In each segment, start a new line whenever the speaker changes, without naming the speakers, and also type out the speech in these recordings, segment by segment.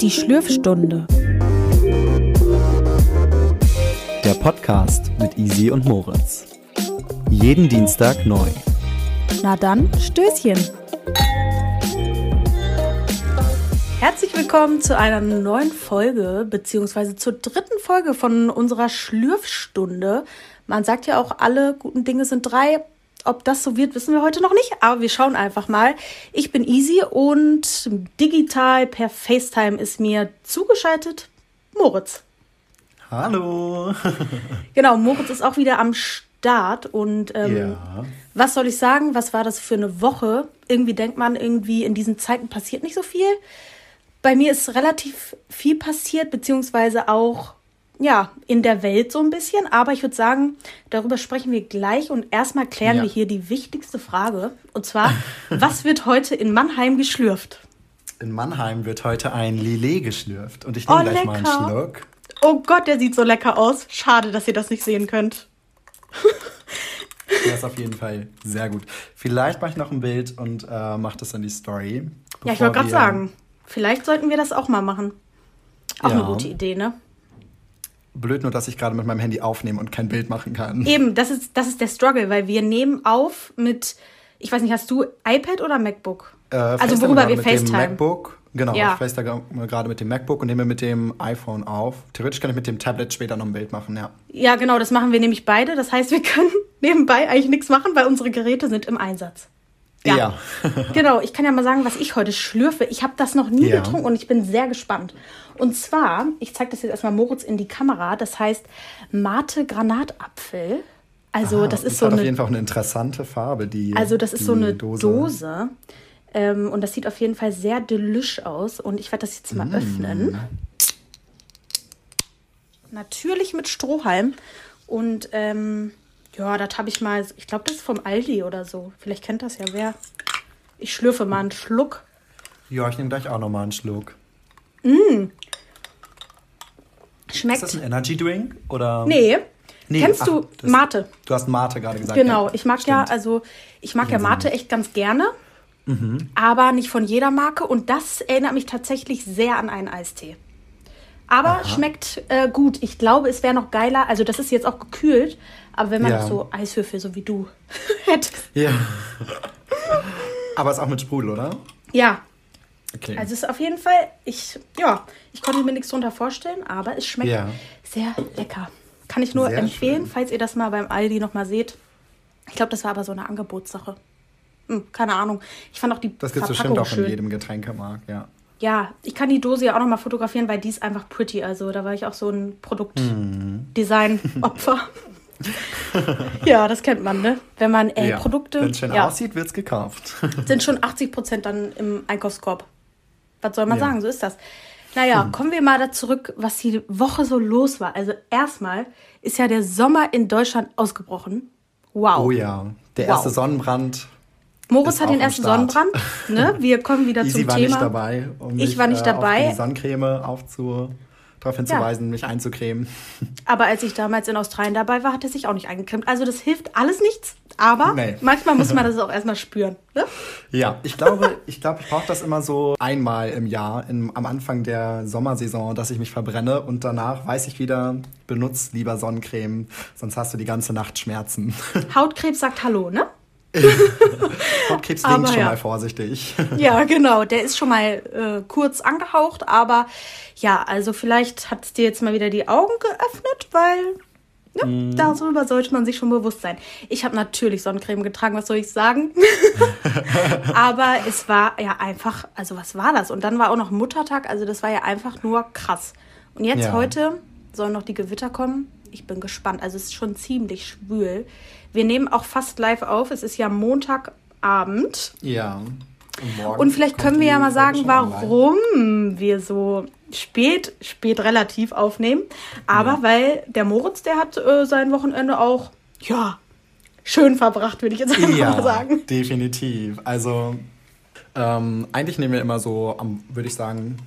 Die Schlürfstunde.
Der Podcast mit Easy und Moritz. Jeden Dienstag neu.
Na dann, Stößchen. Herzlich willkommen zu einer neuen Folge, beziehungsweise zur dritten Folge von unserer Schlürfstunde. Man sagt ja auch, alle guten Dinge sind drei. Ob das so wird, wissen wir heute noch nicht, aber wir schauen einfach mal. Ich bin Easy und digital per FaceTime ist mir zugeschaltet Moritz.
Hallo.
genau, Moritz ist auch wieder am Start und ähm, ja. was soll ich sagen? Was war das für eine Woche? Irgendwie denkt man, irgendwie in diesen Zeiten passiert nicht so viel. Bei mir ist relativ viel passiert, beziehungsweise auch ja, in der Welt so ein bisschen. Aber ich würde sagen, darüber sprechen wir gleich und erstmal klären ja. wir hier die wichtigste Frage. Und zwar, was wird heute in Mannheim geschlürft?
In Mannheim wird heute ein Lillet geschlürft. Und ich nehme oh, gleich lecker. mal einen Schluck.
Oh Gott, der sieht so lecker aus. Schade, dass ihr das nicht sehen könnt.
Der ist auf jeden Fall sehr gut. Vielleicht mache ich noch ein Bild und äh, mache das in die Story.
Ja, ich wollte gerade sagen, vielleicht sollten wir das auch mal machen. Auch ja. eine gute Idee, ne?
Blöd nur, dass ich gerade mit meinem Handy aufnehme und kein Bild machen kann.
Eben, das ist, das ist der Struggle, weil wir nehmen auf mit, ich weiß nicht, hast du iPad oder MacBook?
Äh, also worüber wir mit FaceTime. Dem MacBook, genau, ja. ich FaceTime gerade mit dem MacBook und nehme mit dem iPhone auf. Theoretisch kann ich mit dem Tablet später noch ein Bild machen, ja.
Ja, genau, das machen wir nämlich beide. Das heißt, wir können nebenbei eigentlich nichts machen, weil unsere Geräte sind im Einsatz. Ja. ja. genau, ich kann ja mal sagen, was ich heute schlürfe. Ich habe das noch nie ja. getrunken und ich bin sehr gespannt. Und zwar, ich zeige das jetzt erstmal Moritz in die Kamera, das heißt Mate Granatapfel. Also ah, das ist das so
hat
eine,
auf jeden Fall eine interessante Farbe, die
Also das ist so eine Dose. Dose. Ähm, und das sieht auf jeden Fall sehr delish aus. Und ich werde das jetzt mal mm. öffnen. Natürlich mit Strohhalm. Und ähm, ja, das habe ich mal, ich glaube, das ist vom Aldi oder so. Vielleicht kennt das ja wer. Ich schlürfe mal einen Schluck.
Ja, ich nehme gleich auch noch mal einen Schluck.
Mm. Schmeckt.
Ist das ein Energy Drink oder?
Nee. nee Kennst ach, du das, Mate?
Du hast Mate gerade gesagt.
Genau, ich mag Stimmt. ja, also ich mag ja Mate echt ganz gerne. Mhm. Aber nicht von jeder Marke. Und das erinnert mich tatsächlich sehr an einen Eistee. Aber Aha. schmeckt äh, gut. Ich glaube, es wäre noch geiler. Also, das ist jetzt auch gekühlt. Aber wenn man ja. so Eiswürfel, so wie du, hätte.
Ja. aber ist auch mit Sprudel, oder?
Ja. Okay. Also, es ist auf jeden Fall, ich, ja, ich konnte mir nichts drunter vorstellen, aber es schmeckt ja. sehr lecker. Kann ich nur sehr empfehlen, schön. falls ihr das mal beim Aldi nochmal seht. Ich glaube, das war aber so eine Angebotssache. Hm, keine Ahnung. Ich fand auch die
Das gibt es bestimmt auch in jedem Getränkemarkt, ja
ja, ich kann die Dose ja auch nochmal fotografieren, weil die ist einfach pretty. Also da war ich auch so ein Produktdesign-Opfer. ja, das kennt man, ne? Wenn man ey, ja, Produkte.
Wenn es schön
ja,
aussieht, wird es gekauft.
sind schon 80 Prozent dann im Einkaufskorb. Was soll man ja. sagen? So ist das. Naja, hm. kommen wir mal da zurück, was die Woche so los war. Also erstmal ist ja der Sommer in Deutschland ausgebrochen. Wow.
Oh ja, der wow. erste Sonnenbrand
Moritz hat den ersten Sonnenbrand. Ne? Wir kommen wieder
Easy
zum
war
Thema.
Nicht dabei, um
ich
mich,
war nicht
äh,
dabei.
Die Sonnencreme aufzu darauf hinzuweisen, ja. mich einzucremen.
Aber als ich damals in Australien dabei war, hat er sich auch nicht eingecremt. Also das hilft alles nichts. Aber nee. manchmal muss man das auch erstmal spüren. Ne?
Ja, ich glaube, ich, glaube, ich brauche das immer so einmal im Jahr, im, am Anfang der Sommersaison, dass ich mich verbrenne und danach weiß ich wieder, benutzt lieber Sonnencreme, sonst hast du die ganze Nacht Schmerzen.
Hautkrebs sagt Hallo, ne?
Hautkrebs klingt schon ja. mal vorsichtig.
ja, genau. Der ist schon mal äh, kurz angehaucht, aber ja, also vielleicht hat es dir jetzt mal wieder die Augen geöffnet, weil ja, ne, mm. darüber sollte man sich schon bewusst sein. Ich habe natürlich Sonnencreme getragen, was soll ich sagen? aber es war ja einfach, also was war das? Und dann war auch noch Muttertag, also das war ja einfach nur krass. Und jetzt ja. heute sollen noch die Gewitter kommen. Ich bin gespannt. Also es ist schon ziemlich schwül. Wir nehmen auch fast live auf. Es ist ja Montagabend.
Ja.
Und, und vielleicht können wir ja mal sagen, warum online. wir so spät, spät relativ aufnehmen. Aber ja. weil der Moritz, der hat äh, sein Wochenende auch, ja, schön verbracht, würde ich jetzt einfach ja, mal sagen.
Definitiv. Also ähm, eigentlich nehmen wir immer so, würde ich sagen,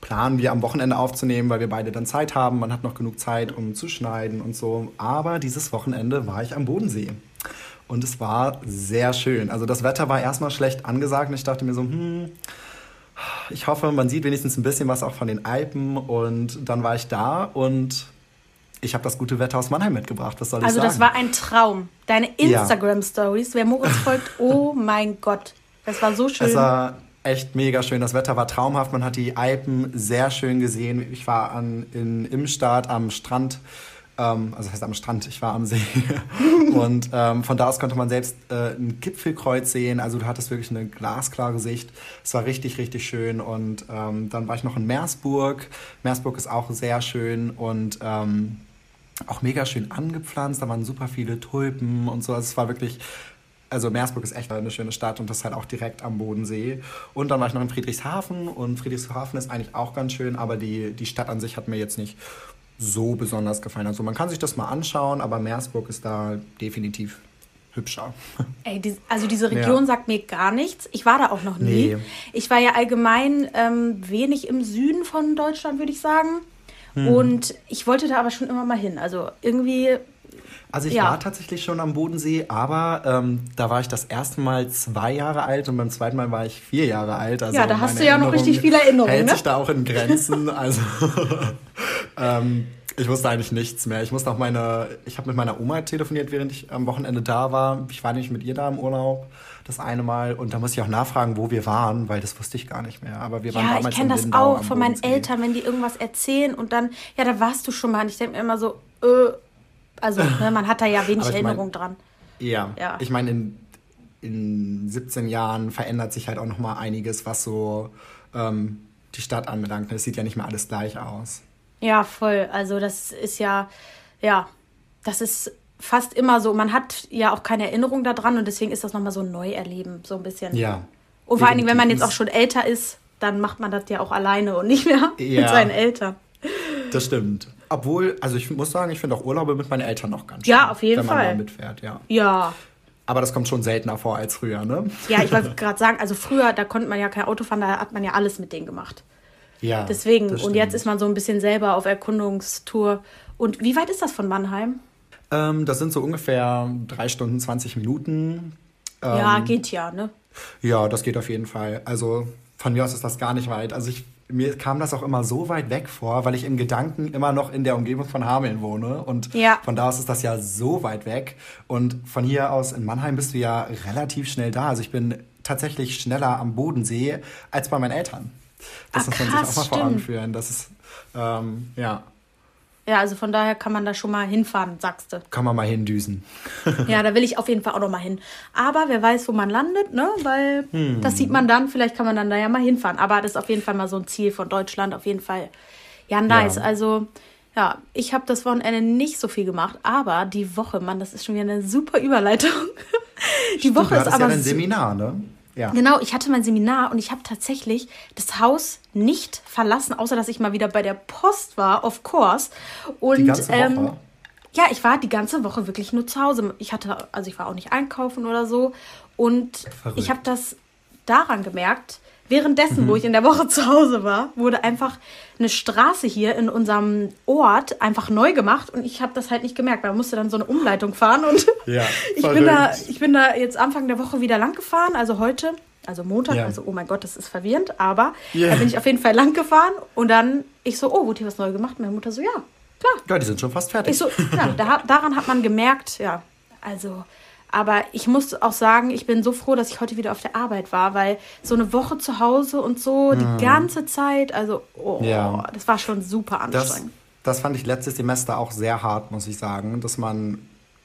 planen wir am Wochenende aufzunehmen, weil wir beide dann Zeit haben. Man hat noch genug Zeit, um zu schneiden und so. Aber dieses Wochenende war ich am Bodensee. und es war sehr schön. Also das Wetter war erstmal schlecht angesagt und ich dachte mir so, hm, ich hoffe, man sieht wenigstens ein bisschen was auch von den Alpen und dann war ich da und ich habe das gute Wetter aus Mannheim mitgebracht. Was soll
also
ich sagen?
Also das war ein Traum. Deine Instagram-Stories, wer Moritz folgt, oh mein Gott, das war so schön.
Es war echt mega schön. Das Wetter war traumhaft. Man hat die Alpen sehr schön gesehen. Ich war an, in Imstadt am Strand ähm, also das heißt am Strand, ich war am See. und ähm, von da aus konnte man selbst äh, ein Gipfelkreuz sehen. Also du hattest wirklich eine glasklare Sicht. Es war richtig, richtig schön. Und ähm, dann war ich noch in Meersburg. Meersburg ist auch sehr schön und ähm, auch mega schön angepflanzt. Da waren super viele Tulpen und so. Also es war wirklich also Meersburg ist echt eine schöne Stadt und das halt auch direkt am Bodensee. Und dann war ich noch in Friedrichshafen und Friedrichshafen ist eigentlich auch ganz schön, aber die, die Stadt an sich hat mir jetzt nicht so besonders gefallen. Also man kann sich das mal anschauen, aber Meersburg ist da definitiv hübscher.
Ey, die, also diese Region ja. sagt mir gar nichts. Ich war da auch noch nie. Nee. Ich war ja allgemein ähm, wenig im Süden von Deutschland, würde ich sagen. Hm. Und ich wollte da aber schon immer mal hin. Also irgendwie
also ich ja. war tatsächlich schon am Bodensee, aber ähm, da war ich das erste Mal zwei Jahre alt und beim zweiten Mal war ich vier Jahre alt. Also
ja, da hast du ja noch richtig viele Erinnerungen.
Hält
ne?
sich da auch in Grenzen. also ähm, ich wusste eigentlich nichts mehr. Ich musste auch meine, ich habe mit meiner Oma telefoniert, während ich am Wochenende da war. Ich war nicht mit ihr da im Urlaub das eine Mal und da musste ich auch nachfragen, wo wir waren, weil das wusste ich gar nicht mehr. Aber wir waren
ja,
damals
ich kenne das Lindau auch von meinen Eltern, wenn die irgendwas erzählen und dann, ja, da warst du schon mal. Und ich denke mir immer so, äh, also ne, man hat da ja wenig Erinnerung mein, dran.
Ja, ja. ich meine, in, in 17 Jahren verändert sich halt auch noch mal einiges, was so ähm, die Stadt anbelangt. Es sieht ja nicht mehr alles gleich aus.
Ja, voll. Also das ist ja, ja, das ist fast immer so. Man hat ja auch keine Erinnerung daran und deswegen ist das nochmal so ein Neuerleben, so ein bisschen.
Ja.
Und vor allen Dingen, wenn man jetzt auch schon älter ist, dann macht man das ja auch alleine und nicht mehr ja, mit seinen Eltern.
Das stimmt. Obwohl, also ich muss sagen, ich finde auch Urlaube mit meinen Eltern noch ganz schön.
Ja, auf jeden wenn
Fall.
Wenn
man mal mitfährt, ja.
Ja.
Aber das kommt schon seltener vor als früher, ne?
Ja, ich wollte gerade sagen, also früher, da konnte man ja kein Auto fahren, da hat man ja alles mit denen gemacht.
Ja.
Deswegen, und jetzt ist man so ein bisschen selber auf Erkundungstour. Und wie weit ist das von Mannheim?
Ähm, das sind so ungefähr drei Stunden, 20 Minuten.
Ähm, ja, geht ja, ne?
Ja, das geht auf jeden Fall. Also von mir aus ist das gar nicht weit. Also ich mir kam das auch immer so weit weg vor, weil ich im Gedanken immer noch in der Umgebung von Hameln wohne. Und ja. von da aus ist das ja so weit weg. Und von hier aus in Mannheim bist du ja relativ schnell da. Also ich bin tatsächlich schneller am Bodensee als bei meinen Eltern. Das
ah, muss
man
sich auch
mal
vor
Augen führen. Das ist, ähm, ja.
Ja, also von daher kann man da schon mal hinfahren, sagst du.
Kann man mal hindüsen.
ja, da will ich auf jeden Fall auch noch mal hin. Aber wer weiß, wo man landet, ne? Weil hm. das sieht man dann, vielleicht kann man dann da ja mal hinfahren. Aber das ist auf jeden Fall mal so ein Ziel von Deutschland, auf jeden Fall. Ja, nice. Ja. Also, ja, ich habe das Wochenende nicht so viel gemacht, aber die Woche, Mann, das ist schon wieder eine super Überleitung. die
Stimmt, Woche ist aber. Ja ein Seminar, ne?
Ja. Genau, ich hatte mein Seminar und ich habe tatsächlich das Haus nicht verlassen, außer dass ich mal wieder bei der Post war, of course. Und die ganze Woche? Ähm, ja, ich war die ganze Woche wirklich nur zu Hause. Ich hatte, also ich war auch nicht einkaufen oder so. Und Verrückt. ich habe das daran gemerkt, Währenddessen, mhm. wo ich in der Woche zu Hause war, wurde einfach eine Straße hier in unserem Ort einfach neu gemacht und ich habe das halt nicht gemerkt. Man musste dann so eine Umleitung fahren und ja, ich, bin da, ich bin da jetzt Anfang der Woche wieder lang gefahren, also heute, also Montag, ja. also oh mein Gott, das ist verwirrend, aber yeah. da bin ich auf jeden Fall lang gefahren und dann ich so, oh, wurde hier was neu gemacht? Meine Mutter so, ja, klar.
Ja, die sind schon fast fertig.
Ich so, ja, da, daran hat man gemerkt, ja, also aber ich muss auch sagen, ich bin so froh, dass ich heute wieder auf der Arbeit war, weil so eine Woche zu Hause und so die mhm. ganze Zeit, also oh, ja. das war schon super anstrengend.
Das, das fand ich letztes Semester auch sehr hart, muss ich sagen, dass man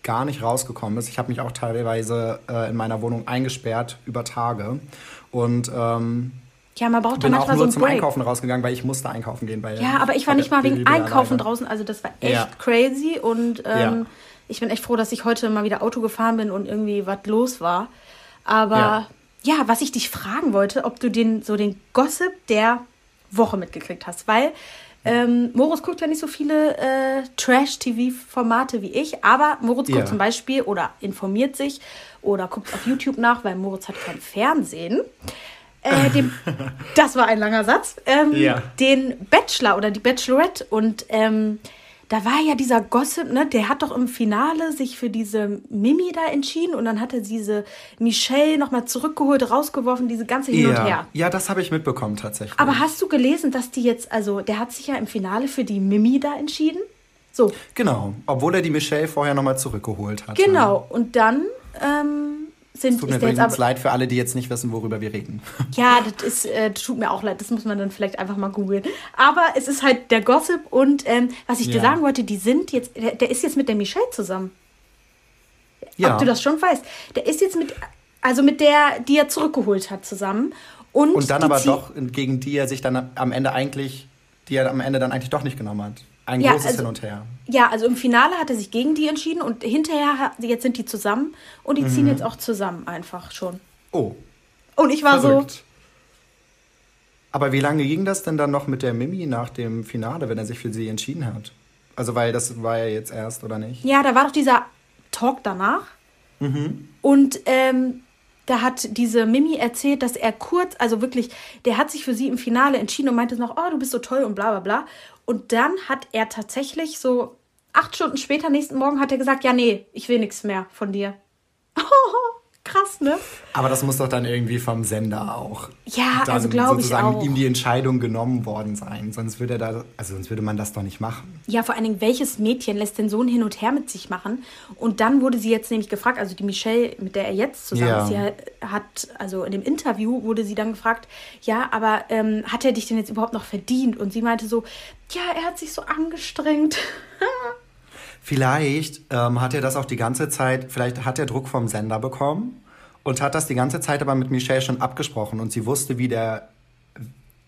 gar nicht rausgekommen ist. Ich habe mich auch teilweise äh, in meiner Wohnung eingesperrt über Tage und ähm,
ja, man braucht
bin
dann
manchmal
auch nur
so zum Break. Einkaufen rausgegangen, weil ich musste einkaufen gehen. Weil
ja, aber ich war nicht mal wegen Einkaufen draußen. Also das war echt ja. crazy und ähm, ja ich bin echt froh, dass ich heute mal wieder Auto gefahren bin und irgendwie was los war. Aber ja. ja, was ich dich fragen wollte, ob du den so den Gossip der Woche mitgekriegt hast, weil ähm, Moritz guckt ja nicht so viele äh, Trash-TV-Formate wie ich, aber Moritz ja. guckt zum Beispiel oder informiert sich oder guckt auf YouTube nach, weil Moritz hat kein Fernsehen. Äh, dem, das war ein langer Satz. Ähm, ja. Den Bachelor oder die Bachelorette und ähm, da war ja dieser Gossip, ne? Der hat doch im Finale sich für diese Mimi da entschieden und dann hat er diese Michelle nochmal zurückgeholt, rausgeworfen, diese ganze Hin
ja.
und Her.
Ja, das habe ich mitbekommen tatsächlich.
Aber hast du gelesen, dass die jetzt, also der hat sich ja im Finale für die Mimi da entschieden? So.
Genau, obwohl er die Michelle vorher nochmal zurückgeholt hat.
Genau, und dann ähm, sind
Tut mir übrigens leid für alle, die jetzt nicht wissen, worüber wir reden.
Ja, das ist, äh, das tut mir auch leid. Das muss man dann vielleicht einfach mal googeln. Aber es ist halt der Gossip und ähm, was ich dir
Ja.
sagen wollte, die sind jetzt, der, der ist jetzt mit der Michelle zusammen.
Ja.
Ob du das schon weißt. Der ist jetzt mit, also mit der, die er zurückgeholt hat, zusammen. Und,
Und dann aber doch, gegen die er sich dann am Ende eigentlich, die er am Ende dann eigentlich doch nicht genommen hat. Ein
Ja,
großes
also-
Hin und Her.
Ja, also im Finale hat er sich gegen die entschieden und hinterher, hat- jetzt sind die zusammen und die
Mhm.
ziehen jetzt auch zusammen einfach schon.
Oh,
Und ich war
verrückt. Aber wie lange ging das denn dann noch mit der Mimi nach dem Finale, wenn er sich für sie entschieden hat? Also, weil das war ja jetzt erst, oder nicht?
so, ja, da war doch dieser Talk danach.
Mhm.
Und ähm, da hat diese Mimi erzählt, dass er kurz, also wirklich, der hat sich für sie im Finale entschieden und meinte noch, oh, du bist so toll und bla bla bla. Und dann hat er tatsächlich so acht Stunden später, nächsten Morgen, hat er gesagt, ja, nee, ich will nichts mehr von dir. Krass, ne?
Aber das muss doch dann irgendwie vom Sender auch.
Ja,
dann
also glaub ich
sozusagen
auch.
ihm die Entscheidung genommen worden sein. Sonst würde er da, also sonst würde man das doch nicht machen.
Ja, vor allen Dingen, welches Mädchen lässt denn so ein Hin und Her mit sich machen? Und dann wurde sie jetzt nämlich gefragt, also die Michelle, mit der er jetzt zusammen
Ja.
ist, sie hat- hat, also in dem Interview wurde sie dann gefragt, ja, aber ähm, hat er dich denn jetzt überhaupt noch verdient? Und sie meinte so, ja, er hat sich so angestrengt.
Vielleicht ähm, hat er das auch die ganze Zeit, vielleicht hat er Druck vom Sender bekommen und hat das die ganze Zeit aber mit Michelle schon abgesprochen und sie wusste, wie der,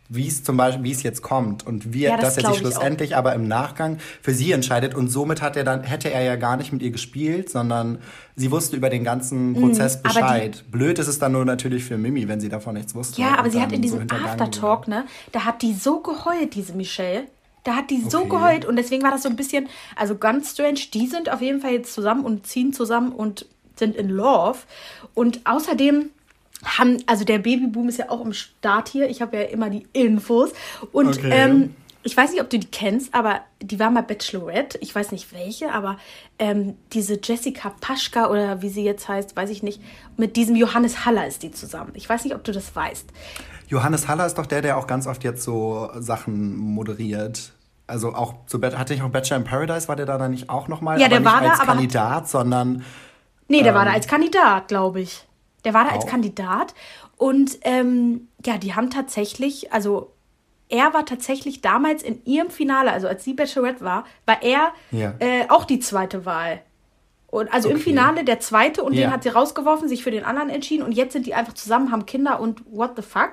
wie es zum Beispiel, wie es jetzt kommt und wie
Ja, das
dass er sich
auch.
schlussendlich aber im Nachgang für sie entscheidet und somit hat er dann, hätte er ja gar nicht mit ihr gespielt, sondern sie wusste über den ganzen Prozess
Mhm, aber die-
Bescheid. Blöd ist es dann nur natürlich für Mimi, wenn sie davon nichts wusste.
Ja, aber sie hat in diesem
so
Aftertalk, ne, da hat die so geheult, diese Michelle. Da hat die so
Okay.
geheult und deswegen war das so ein bisschen, also ganz strange. Die sind auf jeden Fall jetzt zusammen und ziehen zusammen und sind in Love. Und außerdem haben, also der Babyboom ist ja auch im Start hier. Ich habe ja immer die Infos. Und
Okay.
ähm, ich weiß nicht, ob du die kennst, aber die war mal Bachelorette. Ich weiß nicht welche, aber ähm, diese Jessica Paschka oder wie sie jetzt heißt, weiß ich nicht. Mit diesem Johannes Haller ist die zusammen. Ich weiß nicht, ob du das weißt.
Johannes Haller ist doch der, der auch ganz oft jetzt so Sachen moderiert. Also auch so hatte ich auch Bachelor in Paradise, war der da dann nicht auch nochmal?
Ja, der
aber
war
nicht
da,
als
aber-
Kandidat, sondern
Nee, der war
Ähm.
da als Kandidat, glaube ich. Der war da als
Auch.
Kandidat. Und ähm, ja, die haben tatsächlich, also er war tatsächlich damals in ihrem Finale, also als sie Bachelorette war, war er
Ja.
äh, auch die zweite Wahl. Und also im
Okay.
Finale der zweite und
Ja.
den hat sie rausgeworfen, sich für den anderen entschieden und jetzt sind die einfach zusammen, haben Kinder und what the fuck.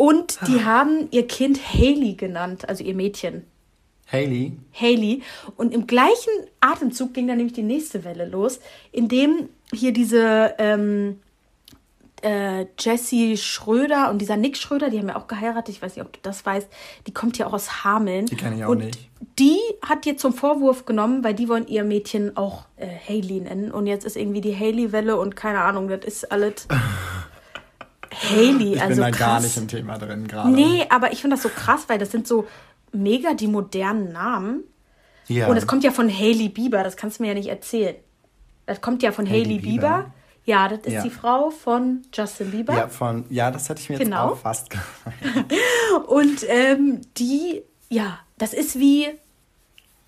Und
Ah.
die haben ihr Kind Haley genannt, also ihr Mädchen.
Haley.
Haley. Und im gleichen Atemzug ging dann nämlich die nächste Welle los, in dem hier diese ähm, äh, Jessie Schröder und dieser Nick Schröder, die haben ja auch geheiratet, ich weiß nicht, ob du das weißt, die kommt ja auch aus Hameln.
Die kenn ich auch
und
nicht.
Die hat jetzt zum Vorwurf genommen, weil die wollen ihr Mädchen auch äh, Haley nennen. Und jetzt ist irgendwie die Haley-Welle und keine Ahnung, das ist alles Haley.
Ich
also
bin da
krass.
gar nicht im Thema drin gerade.
Nee, aber ich finde das so krass, weil das sind so mega die modernen Namen.
Ja.
Und es kommt ja von Hailey Bieber, das kannst du mir ja nicht erzählen. Das kommt ja von
Hailey
Hailey Bieber.
Bieber.
Ja, das ist
Ja.
die Frau von Justin Bieber.
ja, von, ja, das hätte ich mir jetzt
Genau.
auch fast gedacht.
Und ähm, die, ja, das ist wie,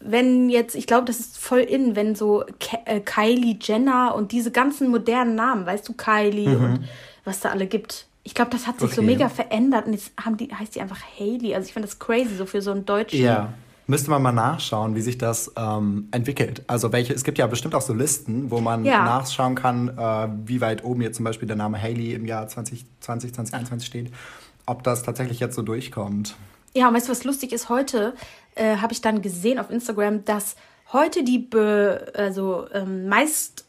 wenn jetzt, ich glaube, das ist voll in, wenn so Ke äh, Kylie Jenner und diese ganzen modernen Namen, weißt du, Kylie und was da alle gibt. Ich glaube, das hat sich so.
Okay.
mega verändert und jetzt haben die, heißt die einfach Hailey. Also ich finde das crazy, so für so einen deutschen.
Ja. Müsste man mal nachschauen, wie sich das ähm, entwickelt. Also welche, es gibt ja bestimmt auch so Listen, wo man
Ja.
nachschauen kann, äh, wie weit oben jetzt zum Beispiel der Name Haley im Jahr 2020, 2021 steht. Ob das tatsächlich jetzt so durchkommt.
Ja, und weißt du, was lustig ist? Heute äh, habe ich dann gesehen auf Instagram, dass heute die be, also, ähm, meist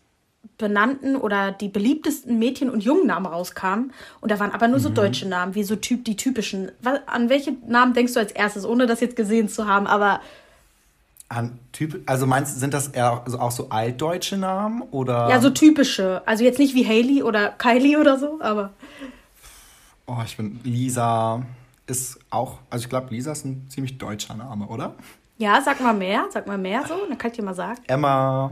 benannten oder die beliebtesten Mädchen- und Jungennamen rauskamen. Und da waren aber nur so deutsche Namen, wie so typ, die typischen. An welche Namen denkst du als erstes, ohne das jetzt gesehen zu haben? Aber
An typ, also meinst du, sind das eher auch so altdeutsche Namen oder?
ja, so typische. Also jetzt nicht wie Haley oder Kylie oder so, aber.
Oh, ich bin Lisa ist auch, also ich glaube, Lisa ist ein ziemlich deutscher Name, oder?
Ja, sag mal mehr, sag mal mehr so, dann kann ich dir mal sagen.
Emma,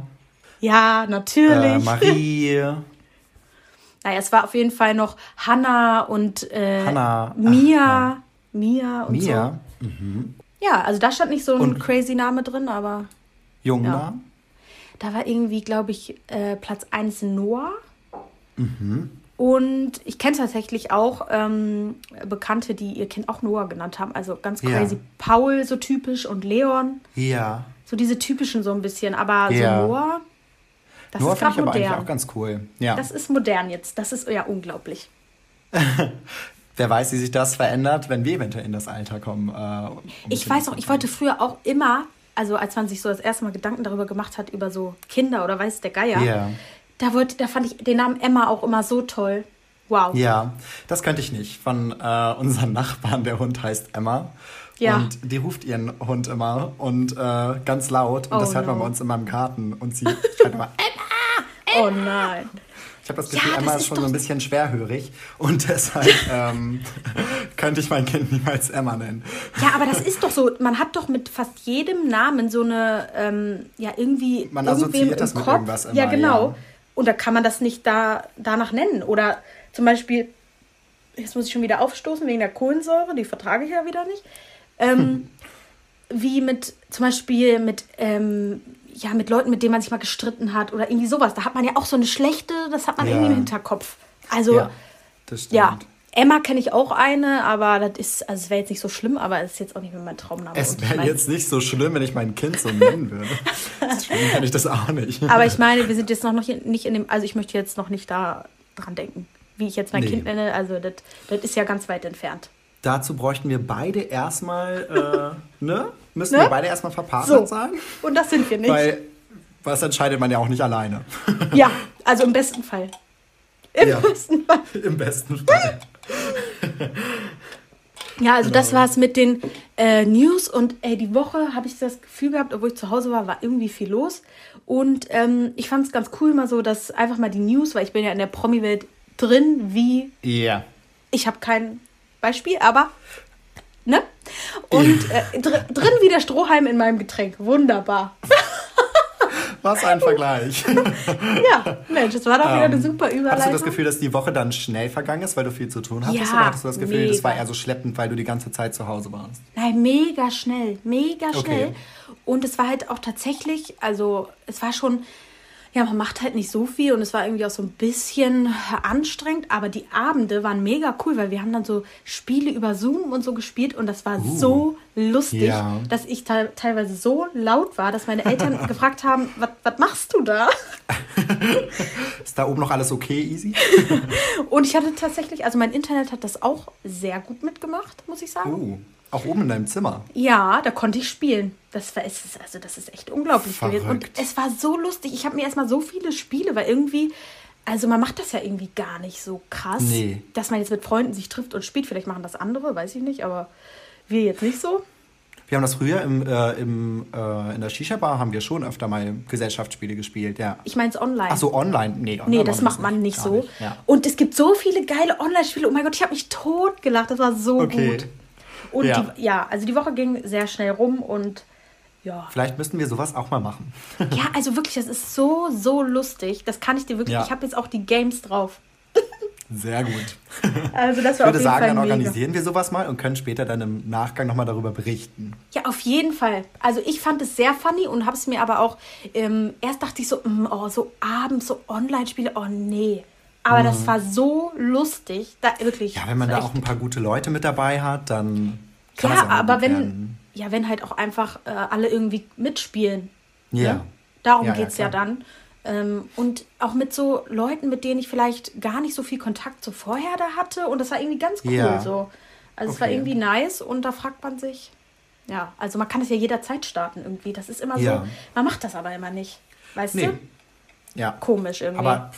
Ja, natürlich.
äh, Marie,
Naja, es war auf jeden Fall noch Hannah und äh,
Hannah, ach,
Mia.
ja.
Mia und
Mia,
so. Ja, also da stand nicht so ein
Und-
crazy Name drin, aber
Jungna.
da war irgendwie, glaube ich, äh, Platz 1 Noah.
Mhm.
Und ich kenne tatsächlich auch ähm, Bekannte, die ihr Kind auch Noah genannt haben. Also ganz
Ja.
crazy. Paul so typisch und Leon.
Ja.
So diese typischen so ein bisschen. Aber
Ja.
so Noah, das
Noah
ist
finde ich aber eigentlich
modern.
auch ganz cool. Ja.
Das ist modern jetzt. Das ist ja unglaublich.
Wer weiß, wie sich das verändert, wenn wir eventuell in das Alter kommen. Äh, um
Ich weiß
zu
noch, ich wollte früher auch immer, also als man sich so das erste Mal Gedanken darüber gemacht hat, über so Kinder oder weiß der Geier,
Ja.
da, wollte, da fand ich den Namen Emma auch immer so toll. Wow.
Ja, das könnte ich nicht. Von äh, unseren Nachbarn, der Hund heißt Emma.
Ja.
Und die ruft ihren Hund immer und äh, ganz laut. Und
Oh
das hört man
no.
bei uns immer im Garten. Und sie schreit immer,
Oh nein.
Ich habe das
Ja,
Gefühl,
das
Emma ist schon so ein bisschen schwerhörig. Und deshalb ähm, könnte ich mein Kind niemals Emma nennen.
Ja, aber das ist doch so, man hat doch mit fast jedem Namen so eine, ähm, ja, irgendwie.
Man assoziiert
im
das mit
Kopf.
irgendwas immer,
Ja, genau.
ja.
Und da kann man das nicht da, danach nennen. Oder zum Beispiel, jetzt muss ich schon wieder aufstoßen wegen der Kohlensäure, die vertrage ich ja wieder nicht. Ähm, wie mit, zum Beispiel mit, ähm, ja, mit Leuten, mit denen man sich mal gestritten hat oder irgendwie sowas. Da hat man ja auch so eine schlechte, das hat man
Ja.
irgendwie im Hinterkopf. Also,
Ja,
ja.
das stimmt.
Emma kenne ich auch eine, aber das ist, also es wäre jetzt nicht so schlimm, aber es ist jetzt auch nicht mehr mein Traumname.
Es
Und ich
wäre
mein-
jetzt nicht so schlimm, wenn ich mein Kind so nennen würde. Deswegen kann ich das auch nicht.
Aber ich meine, wir sind jetzt noch nicht nicht in dem, also ich möchte jetzt noch nicht da dran denken, wie ich jetzt mein
Nee.
Kind nenne. Also das, das ist ja ganz weit entfernt.
Dazu bräuchten wir beide erstmal, äh, ne? Müssen
Ne?
wir beide erstmal verpartnert
So.
sein?
Und das sind wir nicht.
Weil was entscheidet man ja auch nicht alleine.
ja, also im besten Fall. Im
Ja.
besten Fall.
Im besten Fall.
Ja, also das
Genau.
war's mit den äh, News und ey, die Woche habe ich das Gefühl gehabt, obwohl ich zu Hause war, war irgendwie viel los. Und ähm, ich fand es ganz cool mal so, dass einfach mal die News, weil ich bin ja in der Promi-Welt drin, wie
Ja.
ich habe kein Beispiel, aber ne? Und äh, dr drin wie der Strohhalm in meinem Getränk. Wunderbar.
Was ein Vergleich.
Ja, Mensch, das war doch wieder eine super Überleitung.
Ähm, Hattest du das Gefühl, dass die Woche dann schnell vergangen ist, weil du viel zu tun hattest?
Ja,
oder hattest du das Gefühl, das war
mega.
eher so schleppend, weil du die ganze Zeit zu Hause warst?
Nein, mega schnell, mega
Okay.
schnell. Und es war halt auch tatsächlich, also es war schon, ja, man macht halt nicht so viel und es war irgendwie auch so ein bisschen anstrengend, aber die Abende waren mega cool, weil wir haben dann so Spiele über Zoom und so gespielt und das war so lustig.
Ja.
dass ich te teilweise so laut war, dass meine Eltern gefragt haben, "Was- machst du da?
Ist da oben noch alles okay, easy?
Und ich hatte tatsächlich, also mein Internet hat das auch sehr gut mitgemacht, muss ich sagen.
Uh, auch oben in deinem Zimmer.
Ja, da konnte ich spielen. Das war, es ist, also das ist echt unglaublich gewesen. Und
Verrückt.
es war so lustig. Ich habe mir erstmal so viele Spiele, weil irgendwie, also man macht das ja irgendwie gar nicht so krass,
Nee.
dass man jetzt mit Freunden sich trifft und spielt. Vielleicht machen das andere, weiß ich nicht, aber wir jetzt nicht so.
Wir haben das früher im, äh, im, äh, in der Shisha-Bar haben wir schon öfter mal Gesellschaftsspiele gespielt, ja.
Ich meine es online.
Ach so, online? Nee, online
Nee, das macht man nicht
Gar
so.
Ja.
Und es gibt so viele geile Online-Spiele. Oh mein Gott, ich habe mich tot gelacht. Das war so
Okay.
gut. Und
Ja.
Die, ja, also die Woche ging sehr schnell rum und ja.
Vielleicht müssten wir sowas auch mal machen.
Ja, also wirklich, das ist so, so lustig. Das kann ich dir wirklich.
Ja.
Ich habe jetzt auch die Games drauf.
Sehr gut.
Also das
Ich
war auf
würde sagen,
Fall
dann
mega.
organisieren wir sowas mal und können später dann im Nachgang nochmal darüber berichten.
Ja, auf jeden Fall. Also ich fand es sehr funny und habe es mir aber auch, ähm, erst dachte ich so, mm, oh, so abends, so Online-Spiele, oh nee. Aber das war so lustig. Da, wirklich.
Mhm. Ja, wenn man da auch ein paar gute Leute mit dabei hat, dann kann
Ja,
das auch
aber wenn,
werden.
ja, wenn halt auch einfach äh, alle irgendwie mitspielen.
Ja.
Ne? Darum
Ja, ja,
geht's ja,
klar.
dann. Ähm, und auch mit so Leuten, mit denen ich vielleicht gar nicht so viel Kontakt so vorher da hatte. Und das war irgendwie ganz cool
Ja.
so. Also es war
Okay.
irgendwie nice und da fragt man sich, ja, also man kann es ja jederzeit starten irgendwie. Das ist immer
Ja.
so, man macht das aber immer nicht. Weißt
Nee.
du?
Ja.
Komisch irgendwie.
Aber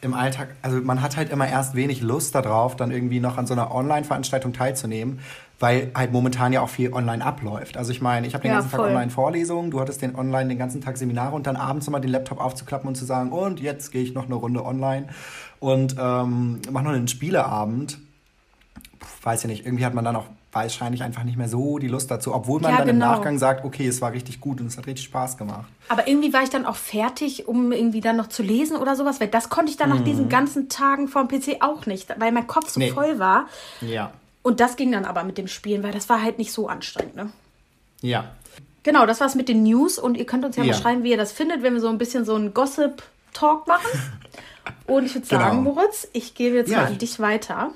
im Alltag, also man hat halt immer erst wenig Lust darauf, dann irgendwie noch an so einer Online-Veranstaltung teilzunehmen, weil halt momentan ja auch viel online abläuft. Also ich meine, ich habe den
Ja,
ganzen Tag
voll.
online Vorlesungen, du hattest den online den ganzen Tag Seminare und dann abends nochmal den Laptop aufzuklappen und zu sagen, und jetzt gehe ich noch eine Runde online und ähm, mache noch einen Spieleabend. Puh, weiß ja nicht, irgendwie hat man dann auch wahrscheinlich einfach nicht mehr so die Lust dazu, obwohl man ja, dann genau. im Nachgang sagt, okay, es war richtig gut und es hat richtig Spaß gemacht.
Aber irgendwie war ich dann auch fertig, um irgendwie dann noch zu lesen oder sowas, weil das konnte ich dann mhm. nach diesen ganzen Tagen vor dem PC auch nicht, weil mein Kopf so nee. voll war. Ja. Und das ging dann aber mit dem Spielen, weil das war halt nicht so anstrengend, ne? Ja. Genau, das war's mit den News und ihr könnt uns ja, ja. mal schreiben, wie ihr das findet, wenn wir so ein bisschen so einen Gossip-Talk machen. Und ich würde sagen, genau. Moritz, ich gebe jetzt ja. mal an dich weiter.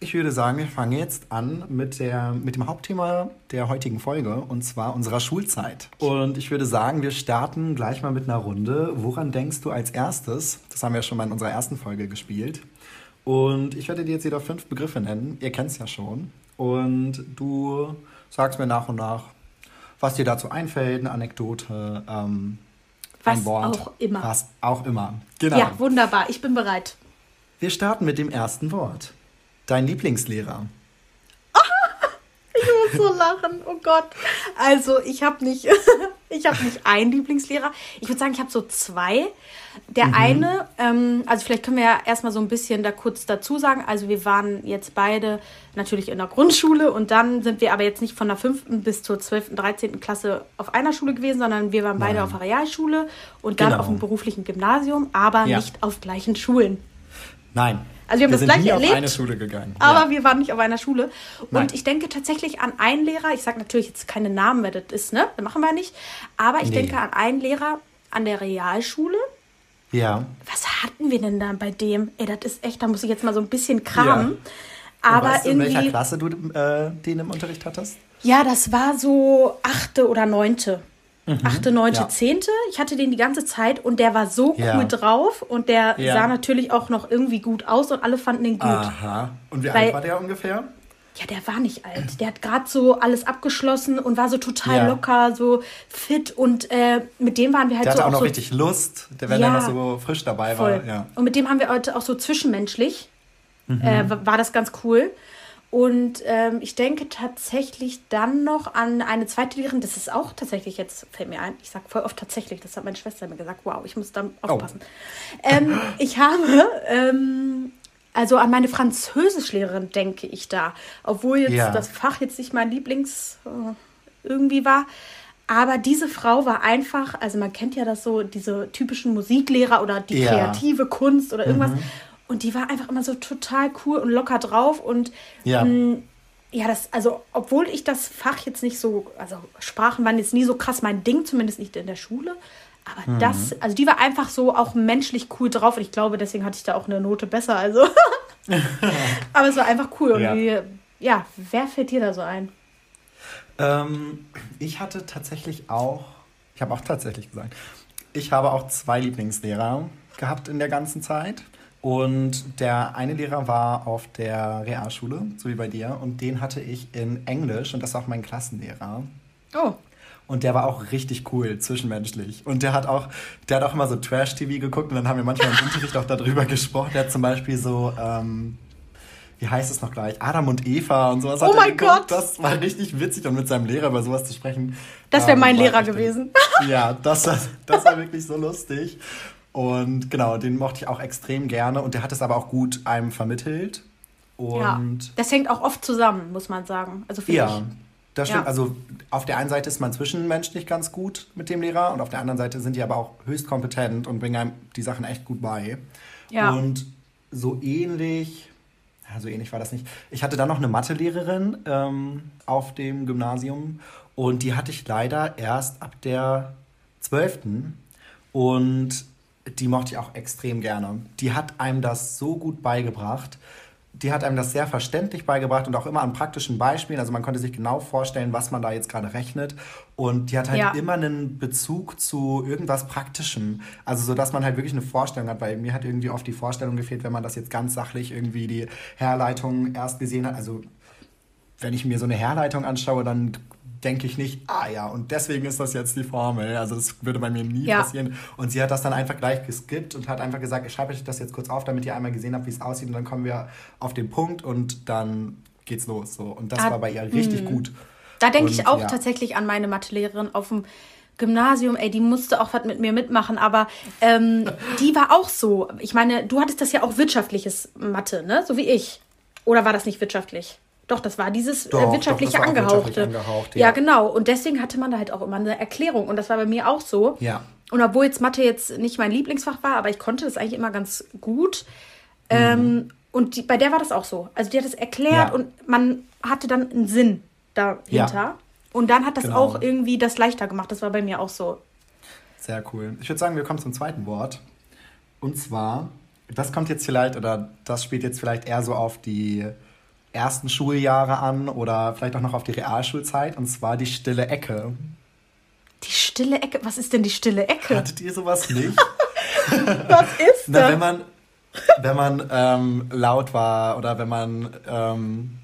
Ich würde sagen, wir fangen jetzt an mit, der, mit dem Hauptthema der heutigen Folge und zwar unserer Schulzeit. Und ich würde sagen, wir starten gleich mal mit einer Runde. Woran denkst du als erstes? Das haben wir ja schon mal in unserer ersten Folge gespielt. Und ich werde dir jetzt jeder fünf Begriffe nennen. Ihr kennt es ja schon. Und du sagst mir nach und nach, was dir dazu einfällt, eine Anekdote, ähm, was ein Wort. auch immer. Was auch immer.
Genau. Ja, wunderbar. Ich bin bereit.
Wir starten mit dem ersten Wort. Dein Lieblingslehrer.
ich muss so lachen. Oh Gott. Also, ich habe nicht, ich habe nicht einen Lieblingslehrer. Ich würde sagen, ich habe so zwei. Der mhm. eine, ähm, also vielleicht können wir ja erstmal so ein bisschen da kurz dazu sagen. Also wir waren jetzt beide natürlich in der Grundschule und dann sind wir aber jetzt nicht von der fünften bis zur zwölften, dreizehnten Klasse auf einer Schule gewesen, sondern wir waren beide Nein. auf der Realschule und dann genau. auf dem beruflichen Gymnasium, aber ja. nicht auf gleichen Schulen.
Nein. Also wir haben wir das gleiche nie erlebt. auf eine Schule gegangen.
Aber ja. wir waren nicht auf einer Schule. Und Nein. ich denke tatsächlich an einen Lehrer, ich sage natürlich jetzt keine Namen, wer das ist, ne? Das machen wir nicht. Aber ich nee. denke an einen Lehrer an der Realschule. Ja. Was hatten wir denn da bei dem? Ey, das ist echt, da muss ich jetzt mal so ein bisschen kramen. Ja.
Aber weißt du, in welcher Klasse du äh, den im Unterricht hattest?
Ja, das war so achte oder neunte. Mhm. Achte, neunte, ja. zehnte. Ich hatte den die ganze Zeit und der war so cool ja. drauf und der ja. sah natürlich auch noch irgendwie gut aus und alle fanden ihn gut.
Aha. Und wie Weil, alt war der ungefähr?
Ja, der war nicht alt. Der hat gerade so alles abgeschlossen und war so total locker, so fit und äh, mit dem waren wir halt
der
so.
Der hatte auch noch so richtig Lust, der, wenn er noch so frisch dabei voll. war. Ja.
Und mit dem haben wir heute auch so zwischenmenschlich, mhm. äh, war das ganz cool. Und ähm, ich denke tatsächlich dann noch an eine zweite Lehrerin, das ist auch tatsächlich, jetzt fällt mir ein, ich sage voll oft tatsächlich, das hat meine Schwester mir gesagt, wow, ich muss da aufpassen. Oh. Ähm, ich habe, ähm, also an meine Französischlehrerin denke ich da, obwohl jetzt ja. das Fach jetzt nicht mein Lieblings äh, irgendwie war. Aber diese Frau war einfach, also man kennt ja das so, diese typischen Musiklehrer oder die ja. kreative Kunst oder irgendwas. Mhm. Und die war einfach immer so total cool und locker drauf. Und ja, mh, mm, ja das, also, obwohl ich das Fach jetzt nicht so, also Sprachen waren jetzt nie so krass mein Ding, zumindest nicht in der Schule. Aber mhm. das, also die war einfach so auch menschlich cool drauf. Und ich glaube, deswegen hatte ich da auch eine Note besser. Also. Aber es war einfach cool. Und ja. Wie, ja, wer fällt dir da so ein?
Ähm, ich hatte tatsächlich auch, ich habe auch tatsächlich gesagt, ich habe auch zwei Lieblingslehrer gehabt in der ganzen Zeit. Und der eine Lehrer war auf der Realschule, so wie bei dir, und den hatte ich in Englisch und das war auch mein Klassenlehrer. Oh. Und der war auch richtig cool, zwischenmenschlich. Und der hat auch, der hat auch immer so Trash-TV geguckt und dann haben wir manchmal im Unterricht auch darüber gesprochen. Der hat zum Beispiel so, ähm, wie heißt es noch gleich? Adam und Eva und sowas. Oh mein Gott! Das war richtig witzig und mit seinem Lehrer über sowas zu sprechen.
Das wäre ähm, mein Lehrer gewesen.
Ja, das das war wirklich so lustig. Und genau, den mochte ich auch extrem gerne und der hat es aber auch gut einem vermittelt. Und
ja, das hängt auch oft zusammen, muss man sagen. Also
ja, ich. das stimmt. Ja. Also auf der einen Seite ist man zwischenmenschlich ganz gut mit dem Lehrer und auf der anderen Seite sind die aber auch höchst kompetent und bringen einem die Sachen echt gut bei. Ja. Und so ähnlich, ja, so ähnlich war das nicht. Ich hatte dann noch eine Mathelehrerin ähm, auf dem Gymnasium und die hatte ich leider erst ab der 12. Und die mochte ich auch extrem gerne. Die hat einem das so gut beigebracht. Die hat einem das sehr verständlich beigebracht und auch immer an praktischen Beispielen. Also man konnte sich genau vorstellen, was man da jetzt gerade rechnet. Und die hat halt ja. immer einen Bezug zu irgendwas Praktischem. Also so, dass man halt wirklich eine Vorstellung hat. Weil mir hat irgendwie oft die Vorstellung gefehlt, wenn man das jetzt ganz sachlich irgendwie die Herleitung erst gesehen hat. Also wenn ich mir so eine Herleitung anschaue, dann denke ich nicht, ah ja, und deswegen ist das jetzt die Formel. Also das würde bei mir nie ja. passieren. Und sie hat das dann einfach gleich geskippt und hat einfach gesagt, ich schreibe euch das jetzt kurz auf, damit ihr einmal gesehen habt, wie es aussieht. Und dann kommen wir auf den Punkt und dann geht's los. So. Und das ah, war bei ihr richtig mh. gut.
Da denke ich auch ja. tatsächlich an meine Mathelehrerin auf dem Gymnasium, ey, die musste auch was mit mir mitmachen, aber ähm, die war auch so. Ich meine, du hattest das ja auch wirtschaftliches Mathe, ne? So wie ich. Oder war das nicht wirtschaftlich? Doch, das war dieses äh,
Doch,
wirtschaftliche
doch, das war auch
Angehauchte.
angehaucht,
ja.
ja.
genau. Und deswegen hatte man da halt auch immer eine Erklärung. Und das war bei mir auch so.
Ja.
Und obwohl jetzt Mathe jetzt nicht mein Lieblingsfach war, aber ich konnte das eigentlich immer ganz gut. Ähm, und die, bei der war das auch so. Also die hat es erklärt
Mhm. Ja.
und man hatte dann einen Sinn dahinter.
Ja.
Und dann hat das
Genau.
auch irgendwie das leichter gemacht. Das war bei mir auch so.
Sehr cool. Ich würde sagen, wir kommen zum zweiten Wort. Und zwar, das kommt jetzt vielleicht, oder das spielt jetzt vielleicht eher so auf die ersten Schuljahre an oder vielleicht auch noch auf die Realschulzeit. Und zwar die stille Ecke.
Die stille Ecke. Was ist denn die stille Ecke?
Hattet ihr sowas nicht?
Was ist
Na,
das?
wenn man, wenn man ähm, laut war oder wenn man, ähm,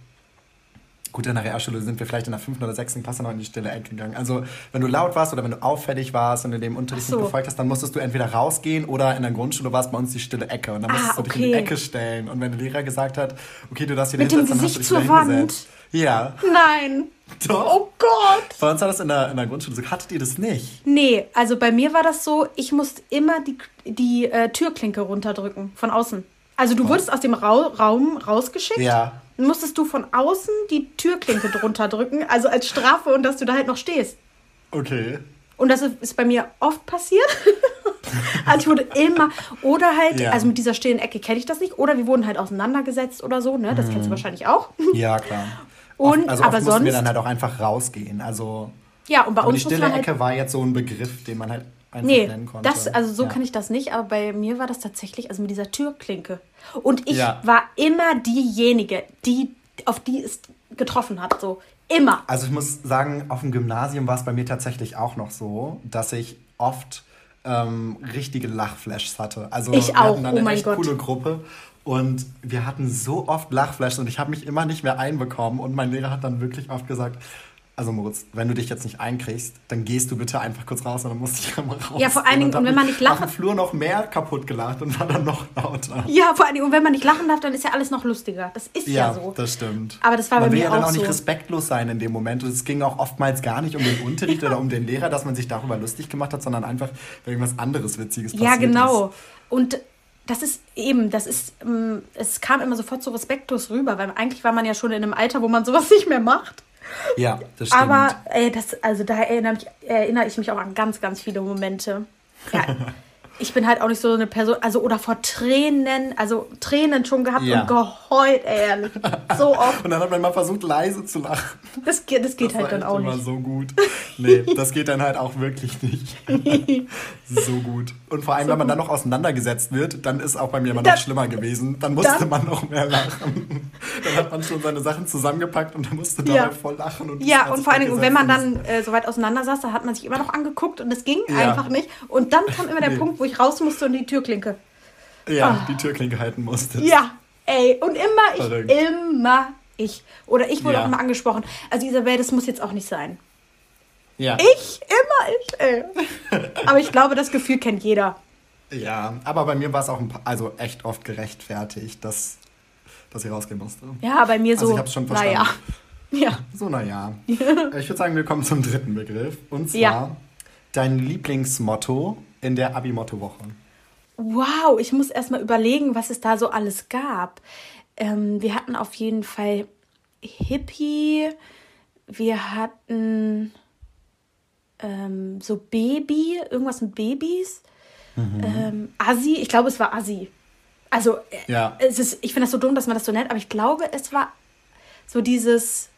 gut, in der Realschule sind wir vielleicht in der fünften oder sechsten Klasse noch in die stille Ecke gegangen. Also, wenn du laut warst oder wenn du auffällig warst und in dem Unterricht
so.
nicht befolgt hast, dann musstest du entweder rausgehen oder in der Grundschule war es bei uns die stille Ecke. Und dann
Ah,
musstest du dich in die
okay.
Ecke stellen. Und wenn der Lehrer gesagt hat, okay, du darfst hier
Mit
hinsetzen, dann hast du dich
zur Wand?
hingesetzt. Ja,
Nein.
doch.
Oh Gott.
Bei uns war das in der, in der Grundschule so. Hattet ihr das nicht?
Nee, also bei mir war das so, ich musste immer die, die äh, Türklinke runterdrücken von außen. Also du wurdest aus dem Rau Raum rausgeschickt.
Ja.
Musstest du von außen die Türklinke drunter drücken, also als Strafe und dass du da halt noch stehst.
Okay.
Und das ist bei mir oft passiert. also ich wurde immer, oder halt,
Ja.
also mit dieser stillen Ecke kenne ich das nicht, oder wir wurden halt auseinandergesetzt oder so, ne? Das
Mhm.
kennst du wahrscheinlich auch.
Ja, klar.
Und-
oft, also
aber
oft mussten wir
sonst-
dann halt auch einfach rausgehen. Also
Ja, und bei
die
uns muss
stille
halt
Ecke war jetzt so ein Begriff, den man halt einfach
Nee,
nennen konnte.
das, also so
ja.
kann ich das nicht, aber bei mir war das tatsächlich, also mit dieser Türklinke. Und ich
Ja.
war immer diejenige, die, auf die es getroffen hat, so. Immer.
Also ich muss sagen, auf dem Gymnasium war es bei mir tatsächlich auch noch so, dass ich oft ähm, richtige Lachflashs hatte. Also
Ich
wir
auch,
hatten dann
oh
eine echt
Gott.
coole Gruppe und wir hatten so oft Lachflashs und ich habe mich immer nicht mehr einbekommen und mein Lehrer hat dann wirklich oft gesagt, also Moritz, wenn du dich jetzt nicht einkriegst, dann gehst du bitte einfach kurz raus und dann musste ich einmal raus.
Ja, vor allen Dingen,
hab
und wenn man nicht lachen-
Auf dem Flur noch mehr kaputt gelacht und war dann noch lauter.
Ja, vor allem, und wenn man nicht lachen darf, dann ist ja alles noch lustiger. Das ist ja,
Ja,
so.
das stimmt.
Aber das war
man
bei
will
mir
ja dann
auch
nicht
so.
respektlos sein in dem Moment. Und es ging auch oftmals gar nicht um den Unterricht oder um den Lehrer, dass man sich darüber lustig gemacht hat, sondern einfach, irgendwas anderes Witziges passiert
Ja, genau.
ist.
Und das ist eben, das ist, ähm, es kam immer sofort so respektlos rüber, weil eigentlich war man ja schon in einem Alter, wo man sowas nicht mehr macht.
Ja, das stimmt.
Aber ey, das, also da erinnere, mich, erinnere ich mich auch an ganz, ganz viele Momente. Ja, ich bin halt auch nicht so eine Person, also oder vor Tränen, also Tränen schon gehabt
Ja.
und geheult, ey, ehrlich. So oft.
und dann hat man mal versucht, leise zu lachen.
Das, geht- das geht
das
halt dann auch
immer
nicht.
so gut. Nee, das geht dann halt auch wirklich nicht. so gut. Und vor allem, wenn man dann noch auseinandergesetzt wird, dann ist auch bei mir immer noch
Dann-
schlimmer gewesen. Dann musste
dann-
man noch mehr lachen. dann hat man schon seine Sachen zusammengepackt und dann musste
Ja.
dabei voll lachen. Und
Ja, und vor allen Dingen, und wenn man dann äh, so weit auseinander saß, da hat man sich immer noch angeguckt und es ging
Ja.
einfach nicht. Und dann kam immer der
Nee.
Punkt, wo ich raus musste und die Türklinke.
ja, die Türklinke halten musste.
Ah. Ja, ey, und immer ich,
Verrückt.
immer ich. Oder ich wurde
Ja.
auch immer angesprochen. Also Isabel, das muss jetzt auch nicht sein.
Ja.
Ich, immer ich, ey. Aber ich glaube, das Gefühl kennt jeder.
Ja, aber bei mir war es auch ein paar, also echt oft gerechtfertigt, dass, dass ich rausgehen musste.
Ja, bei mir so,
Also ich hab's schon verstanden.
naja. Ja.
So, naja. ich würde sagen, wir kommen zum dritten Begriff. Und zwar
Ja.
dein Lieblingsmotto in der Abi-Motto-Woche.
Wow, ich muss erst mal überlegen, was es da so alles gab. Ähm, wir hatten auf jeden Fall Hippie, wir hatten ähm, so Baby, irgendwas mit Babys. Ähm, Assi, ich glaube, es war Assi. Also, äh,
Ja.
es ist, ich finde das so dumm, dass man das so nennt, aber ich glaube, es war so dieses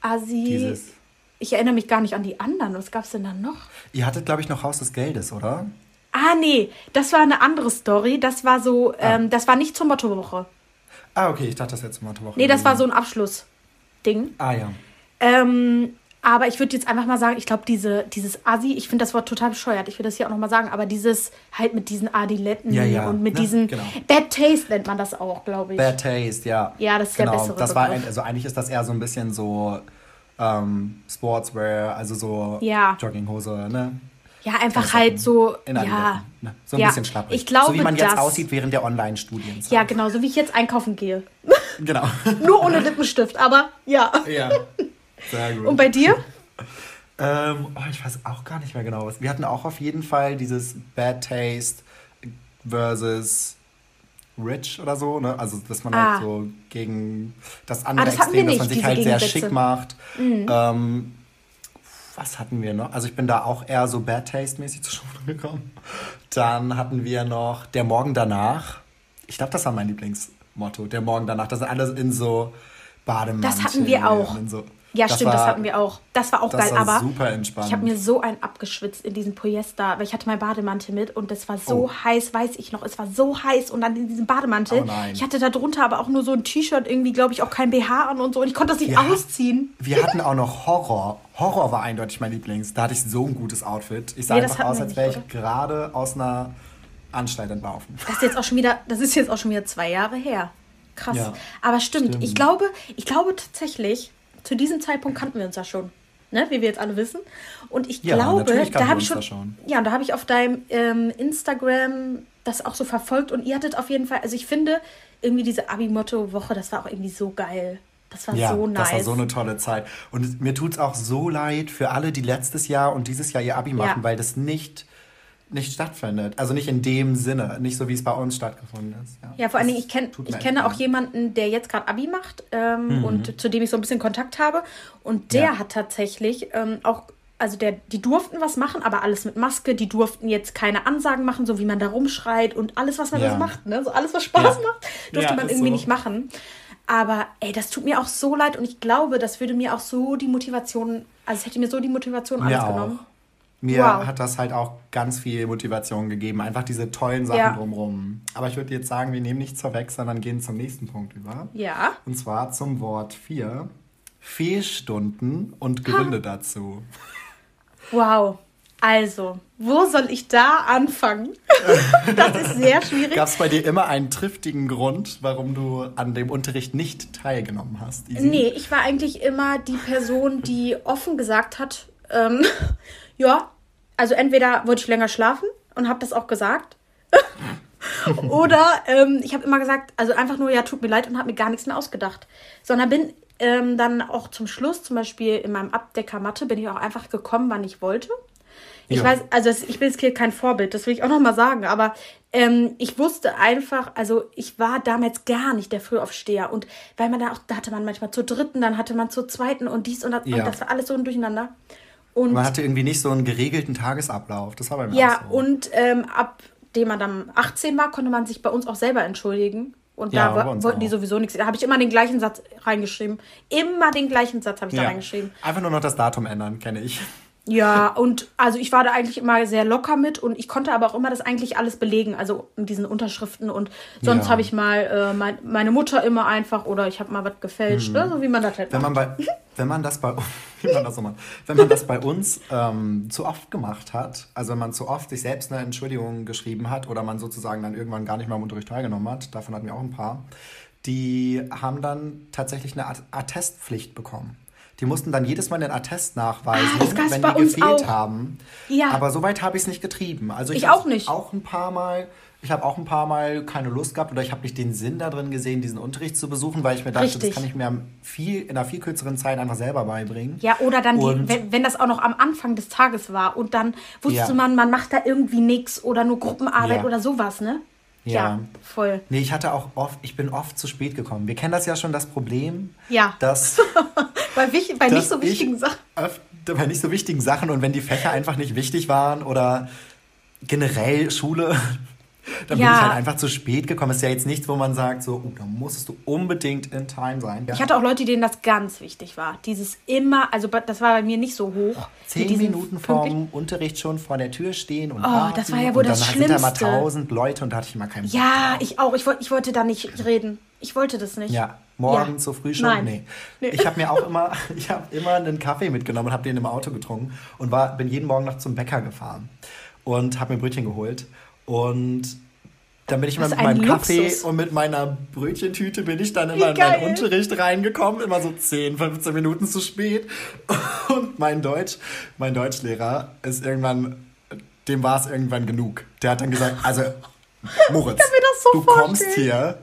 Assi.
Dieses.
Ich erinnere mich gar nicht an die anderen. Was gab es denn dann noch?
Ihr hattet, glaube ich, noch Haus des Geldes, oder?
Ah, nee, das war eine andere Story. Das war so, ähm, das war nicht zur Mottowoche.
Ah, okay, ich dachte, das wäre zur Motto-Woche.
Nee, das war so ein Abschlussding.
Ah, ja.
Ähm, aber ich würde jetzt einfach mal sagen, ich glaube, diese, dieses Asi, ich finde das Wort total bescheuert. Ich will das hier auch nochmal sagen, aber dieses halt mit diesen Adiletten
Ja, ja,
und mit
ne,
diesen
genau.
Bad Taste nennt man das auch, glaube ich.
Bad Taste, ja.
Ja, das ist der
genau.
bessere
Das war ein, also eigentlich ist das eher so ein bisschen so ähm, Sportswear, also so
Ja.
Jogginghose, ne?
ja, einfach
Klamotten
halt so,
In
ja.
Adiletten, ne? So ein
Ja,
bisschen schlapprig.
ich glaube,
so wie man jetzt aussieht während der Online-Studienzeit.
Ja, genau, so wie ich jetzt einkaufen gehe.
Genau.
Nur ohne Lippenstift, aber ja.
ja. Sehr gut.
Und bei dir?
Ähm, oh, ich weiß auch gar nicht mehr genau was. Wir hatten auch auf jeden Fall dieses Bad Taste versus rich oder so, ne? Also dass man
Ah.
halt so gegen das andere
Ah, das
Extrem, dass man sich halt sehr schick macht.
Mhm.
Ähm, was hatten wir noch? Also ich bin da auch eher so Bad Taste-mäßig zur Schule gekommen. Dann hatten wir noch der Morgen danach. Ich glaube, das war mein Lieblingsmotto. Der Morgen danach. Das sind alles in so Bademantel.
Das hatten wir auch.
So,
Ja, stimmt, das
war-
hatten wir auch. Das war auch
das
geil,
war
aber
super entspannt.
ich habe mir so einen abgeschwitzt in diesem Polyester, weil ich hatte meinen Bademantel mit und das war so
Oh.
heiß, weiß ich noch. Es war so heiß und dann in diesem Bademantel.
Oh nein.
ich hatte da drunter aber auch nur so ein T-Shirt, irgendwie, glaube ich, auch kein BH an und so und ich konnte das nicht
Ja.
ausziehen.
Wir hatten auch noch Horror. Horror war eindeutig mein Lieblings. Da hatte ich so ein gutes Outfit. Ich sah
Nee, das
einfach aus,
wir
als wäre ich gerade aus einer Anstalt entlaufen.
Das ist jetzt auch schon wieder, das ist jetzt auch schon wieder zwei Jahre her. Krass.
Ja,
aber stimmt,
stimmt.
ich glaube, ich glaube tatsächlich, zu diesem Zeitpunkt kannten wir uns ja schon. Ne, wie wir jetzt alle wissen. Und ich
Ja,
glaube, da habe ich schon,
da schon.
Ja, da habe ich auf deinem ähm, Instagram das auch so verfolgt und ihr hattet auf jeden Fall, also ich finde, irgendwie diese Abi-Motto-Woche, das war auch irgendwie so geil. Das war
Ja,
so nice.
das war so eine tolle Zeit. Und mir tut es auch so leid für alle, die letztes Jahr und dieses Jahr ihr Abi machen,
Ja.
weil das nicht, nicht stattfindet. Also nicht in dem Sinne, nicht so wie es bei uns stattgefunden ist.
Ja, vor allen
Das
Dingen, ich, kenn, ich kenne auch jemanden, der jetzt gerade Abi macht ähm, und zu dem ich so ein bisschen Kontakt habe. Und der
Ja.
hat tatsächlich ähm, auch, also der, die durften was machen, aber alles mit Maske. Die durften jetzt keine Ansagen machen, so wie man da rumschreit und alles, was man
Ja.
so macht, ne? So alles, was Spaß
Ja.
macht, durfte
Ja,
man irgendwie
so.
nicht machen. Aber ey, das tut mir auch so leid und ich glaube, das würde mir auch so die Motivation, also es hätte mir so die Motivation alles
Mir auch. Mir
Wow.
hat das halt auch ganz viel Motivation gegeben, einfach diese tollen Sachen
Ja.
drumherum. Aber ich würde jetzt sagen, wir nehmen nichts vorweg, sondern gehen zum nächsten Punkt über.
Ja.
Und zwar zum Wort 4. Fehlstunden und Gründe dazu.
Wow. Also, wo soll ich da anfangen? das ist sehr schwierig.
Gab es bei dir immer einen triftigen Grund, warum du an dem Unterricht nicht teilgenommen hast? Isi?
Nee, ich war eigentlich immer die Person, die offen gesagt hat, ähm, ja, also entweder wollte ich länger schlafen und habe das auch gesagt. Oder ähm, ich habe immer gesagt, also einfach nur, ja, tut mir leid und habe mir gar nichts mehr ausgedacht. Sondern bin ähm, dann auch zum Schluss, zum Beispiel in meinem Abdecker Mathe, bin ich auch einfach gekommen, wann ich wollte. Ich
Ja.
weiß, also ich bin jetzt hier kein Vorbild, das will ich auch nochmal sagen, aber ähm, ich wusste einfach, also ich war damals gar nicht der Frühaufsteher und weil man da auch, da hatte man manchmal zur dritten, dann hatte man zur zweiten und dies und das,
Ja.
und das war alles so ein Durcheinander. Und
Man hatte irgendwie nicht so einen geregelten Tagesablauf. Das war bei mir
ja,
auch so.
und ähm, ab dem man dann 18 war, konnte man sich bei uns auch selber entschuldigen. Und
Ja,
da wollten die sowieso nichts. Da habe ich immer den gleichen Satz reingeschrieben. Immer den gleichen Satz habe ich da
ja.
reingeschrieben.
Einfach nur noch das Datum ändern, kenne ich.
Ja, und also ich war da eigentlich immer sehr locker mit und ich konnte aber auch immer das eigentlich alles belegen, also in diesen Unterschriften und sonst
Ja.
habe ich mal äh, mein, meine Mutter immer einfach oder ich habe mal was gefälscht, ne? so wie man das halt
Wenn
macht.
man bei, wenn man das bei, wie man das so macht, wenn man das bei uns ähm, zu oft gemacht hat, also wenn man zu oft sich selbst eine Entschuldigung geschrieben hat oder man sozusagen dann irgendwann gar nicht mehr am Unterricht teilgenommen hat, davon hatten wir auch ein paar, die haben dann tatsächlich eine Att- Attestpflicht bekommen. Die mussten dann jedes Mal den Attest nachweisen,
Ah,
wenn die gefehlt
auch.
haben.
Ja.
Aber so weit habe ich es nicht getrieben. Also
Ich
hab's
auch nicht.
Auch ein paar Mal. Ich habe auch ein paar Mal keine Lust gehabt oder ich habe nicht den Sinn darin gesehen, diesen Unterricht zu besuchen, weil ich mir dachte,
Richtig.
das kann ich mir viel, in einer viel kürzeren Zeit einfach selber beibringen.
Ja, oder dann, die, wenn, wenn das auch noch am Anfang des Tages war und dann wusste
Ja.
man, man macht da irgendwie nichts oder nur Gruppenarbeit
Ja.
oder sowas, ne?
Ja.
voll.
Nee, ich hatte auch oft, ich bin oft zu spät gekommen. Wir kennen das ja schon, das Problem,
Ja.
dass,
Bei, wich, bei nicht
dass
so wichtigen
ich
Sachen.
bei nicht so wichtigen Sachen und wenn die Fächer einfach nicht wichtig waren oder generell Schule, dann bin
Ja.
ich halt einfach zu spät gekommen. Ist ja jetzt nichts, wo man sagt, so, oh, da musstest du unbedingt in Time sein. Ja.
Ich hatte auch Leute, denen das ganz wichtig war. Dieses immer, also das war bei mir nicht so hoch.
Zehn Minuten vorm Unterricht schon vor der Tür stehen und
Oh,
warten.
das war ja wohl
und dann
das
sind da mal
Schlimmste.
tausend Leute und da hatte ich immer keinen Bock
Ja, ich auch. Ich, ich wollte da nicht reden. Ich wollte das nicht.
Ja, morgen
Ja.
so früh schon?
Nein.
Nee.
Nee.
Ich habe mir auch immer, ich habe immer einen Kaffee mitgenommen und habe den im Auto getrunken und war, bin jeden Morgen noch zum Bäcker gefahren und habe mir Brötchen geholt. Und dann bin ich immer mit
ein
meinem Kaffee
Luxus.
und mit meiner Brötchentüte bin ich dann immer in meinen Unterricht reingekommen, immer so 10, 15 Minuten zu spät. Und mein Deutsch, mein Deutschlehrer ist irgendwann, dem war es irgendwann genug. Der hat dann gesagt, also Moritz,
so
du kommst
vorstellen.
hier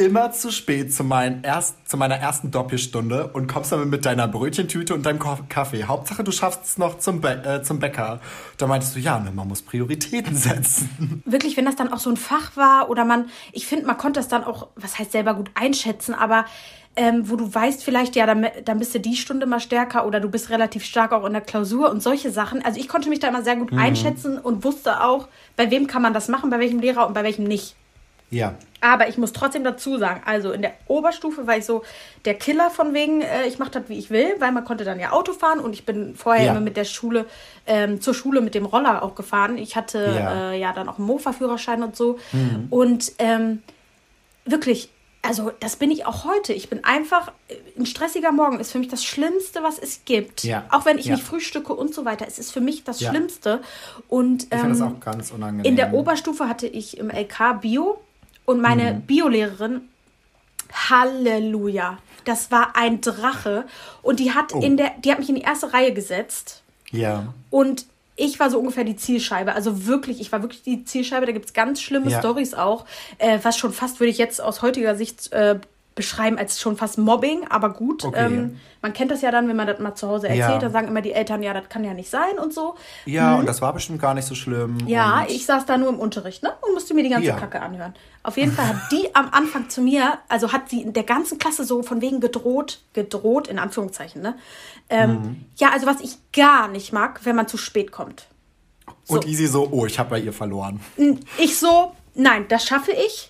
immer zu spät zu, mein erst, zu meiner ersten Doppelstunde und kommst dann mit deiner Brötchentüte und deinem Kaffee. Hauptsache, du schaffst es noch zum, Bä äh, zum Bäcker. Da meintest du, ja, ne, man muss Prioritäten setzen.
Wirklich, wenn das dann auch so ein Fach war oder man, ich finde, man konnte das dann auch, was heißt selber gut einschätzen, aber ähm, wo du weißt vielleicht, ja, dann, dann bist du die Stunde mal stärker oder du bist relativ stark auch in der Klausur und solche Sachen. Also ich konnte mich da immer sehr gut mhm. einschätzen und wusste auch, bei wem kann man das machen, bei welchem Lehrer und bei welchem nicht. Ja. Aber ich muss trotzdem dazu sagen, also in der Oberstufe war ich so der Killer von wegen, äh, ich mache das, wie ich will, weil man konnte dann ja Auto fahren und ich bin vorher ja. immer mit der Schule, ähm, zur Schule mit dem Roller auch gefahren. Ich hatte ja, äh, ja dann auch einen Mofa-Führerschein und so. Mhm. Und ähm, wirklich, also das bin ich auch heute. Ich bin einfach, ein stressiger Morgen ist für mich das Schlimmste, was es gibt. Ja. Auch wenn ich ja. nicht frühstücke und so weiter. Es ist für mich das ja. Schlimmste. Und ähm, ich finde das auch ganz unangenehm. In der Oberstufe hatte ich im LK Bio und meine mhm. Biolehrerin, Halleluja, das war ein Drache. Und die hat oh. in der, die hat mich in die erste Reihe gesetzt. Ja. Und ich war so ungefähr die Zielscheibe. Also wirklich, ich war wirklich die Zielscheibe. Da gibt es ganz schlimme ja. Stories auch, äh, was schon fast, würde ich jetzt aus heutiger Sicht äh, beschreiben als schon fast Mobbing, aber gut. Okay. Ähm, man kennt das ja dann, wenn man das mal zu Hause erzählt, ja. da sagen immer die Eltern, ja, das kann ja nicht sein und so.
Ja, hm. und das war bestimmt gar nicht so schlimm.
Ja, ich saß da nur im Unterricht, ne? Und musste mir die ganze ja. Kacke anhören. Auf jeden Fall hat die am Anfang zu mir, also hat sie in der ganzen Klasse so von wegen gedroht, gedroht, in Anführungszeichen, ne? Ähm, mhm. Ja, also was ich gar nicht mag, wenn man zu spät kommt.
So. Und Easy so, oh, ich habe bei ihr verloren.
Ich so, nein, das schaffe ich.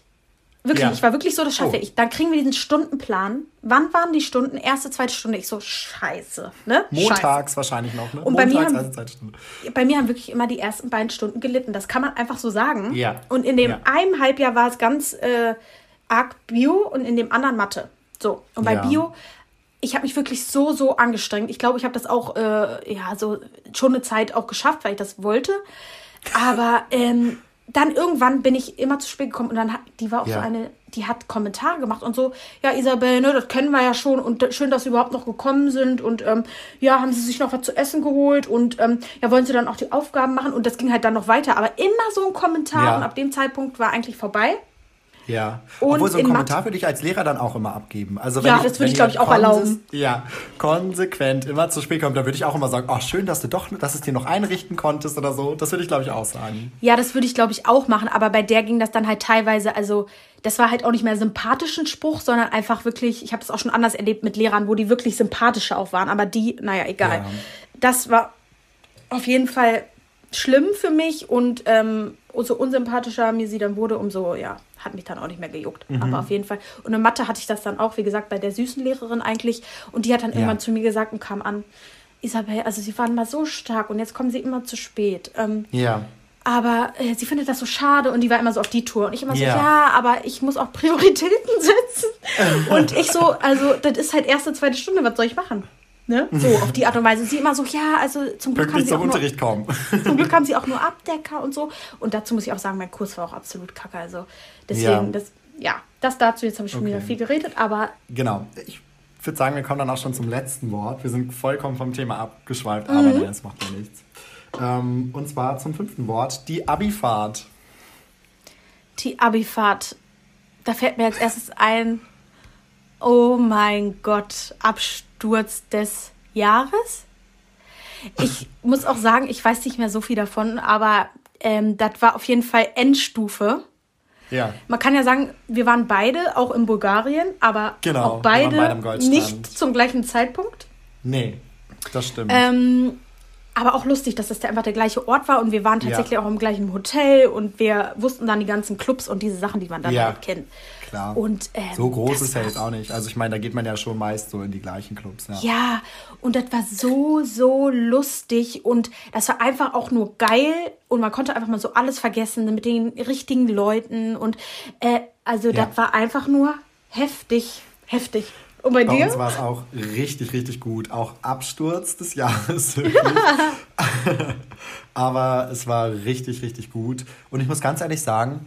Wirklich, ja. ich war wirklich so, das schaffe oh. ich. Dann kriegen wir diesen Stundenplan. Wann waren die Stunden? Erste, zweite Stunde. Ich so, scheiße. Ne?
Montags scheiße. wahrscheinlich noch, ne?
Und Montags, bei mir, haben, bei mir haben wirklich immer die ersten beiden Stunden gelitten. Das kann man einfach so sagen. Ja. Und in dem ja. einem Halbjahr war es ganz äh, arg Bio und in dem anderen Mathe. So. Und bei ja. Bio, ich habe mich wirklich so, so angestrengt. Ich glaube, ich habe das auch, äh, ja, so schon eine Zeit auch geschafft, weil ich das wollte. Aber ähm, dann irgendwann bin ich immer zu spät gekommen und dann hat, die war auch ja. so eine, die hat Kommentare gemacht und so, ja Isabel, ne, das kennen wir ja schon und schön, dass Sie überhaupt noch gekommen sind und ähm, ja, haben Sie sich noch was zu essen geholt und ähm, ja, wollen Sie dann auch die Aufgaben machen und das ging halt dann noch weiter, aber immer so ein Kommentar ja. und ab dem Zeitpunkt war eigentlich vorbei.
Ja. Und Obwohl so ein Kommentar würde ich als Lehrer dann auch immer abgeben. Also wenn ja, ich, das würde ich, glaube ich, auch erlauben. Ja, konsequent immer zu spät kommt, dann würde ich auch immer sagen, ach, schön, dass du doch, dass es dir noch einrichten konntest oder so. Das würde ich, glaube ich, auch sagen.
Ja, das würde ich, glaube ich, auch machen. Aber bei der ging das dann halt teilweise, also das war halt auch nicht mehr sympathischen Spruch, sondern einfach wirklich, ich habe es auch schon anders erlebt mit Lehrern, wo die wirklich sympathischer auch waren. Aber die, naja, egal. Ja. Das war auf jeden Fall schlimm für mich und ähm, umso unsympathischer mir sie dann wurde, umso, ja, hat mich dann auch nicht mehr gejuckt. Mhm. Aber auf jeden Fall. Und in Mathe hatte ich das dann auch, wie gesagt, bei der süßen Lehrerin eigentlich. Und die hat dann ja. irgendwann zu mir gesagt und kam an, Isabel, also sie waren mal so stark und jetzt kommen sie immer zu spät. Ähm, ja. Aber äh, sie findet das so schade und die war immer so auf die Tour. Und ich immer so, ja, ja aber ich muss auch Prioritäten setzen. und ich so, also das ist halt erste, zweite Stunde, was soll ich machen? Ne? So, auf die Art und Weise. Sie immer so, ja, also zum Glück haben sie auch Unterricht nur, kommen. zum Glück haben sie auch nur Abdecker und so. Und dazu muss ich auch sagen, mein Kurs war auch absolut kacke. Also deswegen, ja. das, ja, das dazu, jetzt habe ich schon okay. wieder viel geredet, aber.
Genau. Ich würde sagen, wir kommen dann auch schon zum letzten Wort. Wir sind vollkommen vom Thema abgeschweift, mhm. aber das macht ja nichts. Ähm, und zwar zum fünften Wort, die Abifahrt.
Die Abifahrt. Da fällt mir als erstes ein, oh mein Gott, Abstand Absturz des Jahres. Ich muss auch sagen, ich weiß nicht mehr so viel davon, aber ähm, das war auf jeden Fall Endstufe. Ja. Man kann ja sagen, wir waren beide auch in Bulgarien, aber genau, auch beide, beide nicht zum gleichen Zeitpunkt.
Nee, das stimmt.
Ähm, aber auch lustig, dass das einfach der gleiche Ort war und wir waren tatsächlich ja. auch im gleichen Hotel und wir wussten dann die ganzen Clubs und diese Sachen, die man dann ja. halt kennt.
Klar. Und, ähm, so groß ist er jetzt auch nicht. Also ich meine, da geht man ja schon meist so in die gleichen Clubs.
Ja. ja, und das war so, so lustig und das war einfach auch nur geil und man konnte einfach mal so alles vergessen mit den richtigen Leuten und äh, also ja. das war einfach nur heftig, heftig. Und bei, bei dir?
uns war es auch richtig, richtig gut. Auch Absturz des Jahres. Aber es war richtig, richtig gut. Und ich muss ganz ehrlich sagen,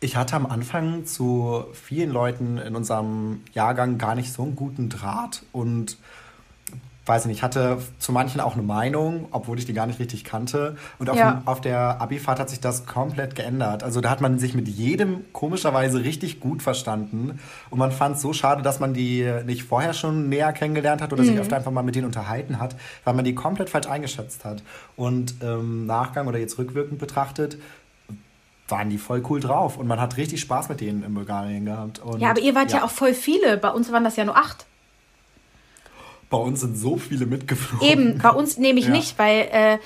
ich hatte am Anfang zu vielen Leuten in unserem Jahrgang gar nicht so einen guten Draht und weiß nicht, ich hatte zu manchen auch eine Meinung, obwohl ich die gar nicht richtig kannte. Und auf,
Ja.
dem, auf der Abifahrt hat sich das komplett geändert. Also da hat man sich mit jedem komischerweise richtig gut verstanden. Und man fand es so schade, dass man die nicht vorher schon näher kennengelernt hat oder
Mhm.
sich öfter einfach mal mit denen unterhalten hat, weil man die komplett falsch eingeschätzt hat. Und im Nachgang oder jetzt rückwirkend betrachtet, waren die voll cool drauf. Und man hat richtig Spaß mit denen in Bulgarien gehabt. Und,
Ja, aber ihr wart ja. auch voll viele. Bei uns waren das ja nur acht.
Bei uns sind so viele mitgeflogen.
Eben, bei uns nehme ich
Ja.
nicht, weil äh,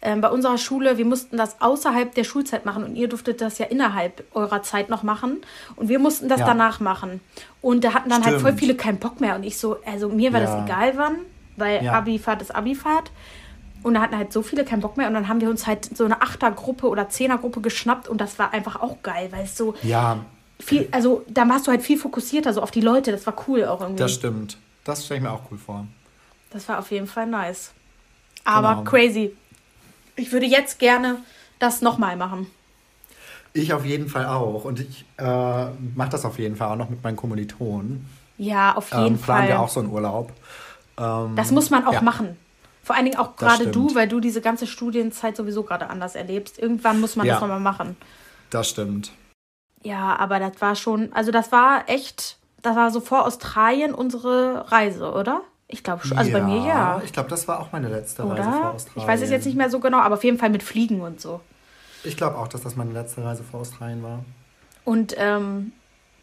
äh, bei unserer Schule, wir mussten das außerhalb der Schulzeit machen und ihr durftet das ja innerhalb eurer Zeit noch machen und wir mussten das
Ja.
danach machen. Und da hatten dann halt voll
Stimmt.
viele keinen Bock mehr und ich so, also mir war
Ja.
das egal wann, weil
Ja.
Abifahrt ist Abifahrt. Und da hatten halt so viele keinen Bock mehr und dann haben wir uns halt so eine Achtergruppe oder Zehnergruppe geschnappt und das war einfach auch geil, weil es so
Ja,
viel, also da warst du halt viel fokussierter so auf die Leute, das war cool auch irgendwie.
das stimmt. Das stelle ich mir auch cool vor.
Das war auf jeden Fall nice. Aber
Genau.
crazy. Ich würde jetzt gerne das nochmal machen.
Ich auf jeden Fall auch. Und ich äh, mache das auf jeden Fall auch noch mit meinen Kommilitonen.
Ja, auf jeden
Ähm, planen
Fall.
wir auch so einen Urlaub. Ähm,
das muss man auch
ja.
machen. Vor allen Dingen auch gerade du, weil du diese ganze Studienzeit sowieso gerade anders erlebst. Irgendwann muss man
Ja.
das nochmal machen.
Das stimmt.
Ja, aber das war schon, also das war echt, das war so vor Australien unsere Reise, oder? Ich glaube schon. Also bei mir ja.
Ich glaube, das war auch meine letzte Reise vor
Oder?
Australien.
Ich weiß es jetzt nicht mehr so genau, aber auf jeden Fall mit Fliegen und so.
Ich glaube auch, dass das meine letzte Reise vor Australien war.
Und ähm,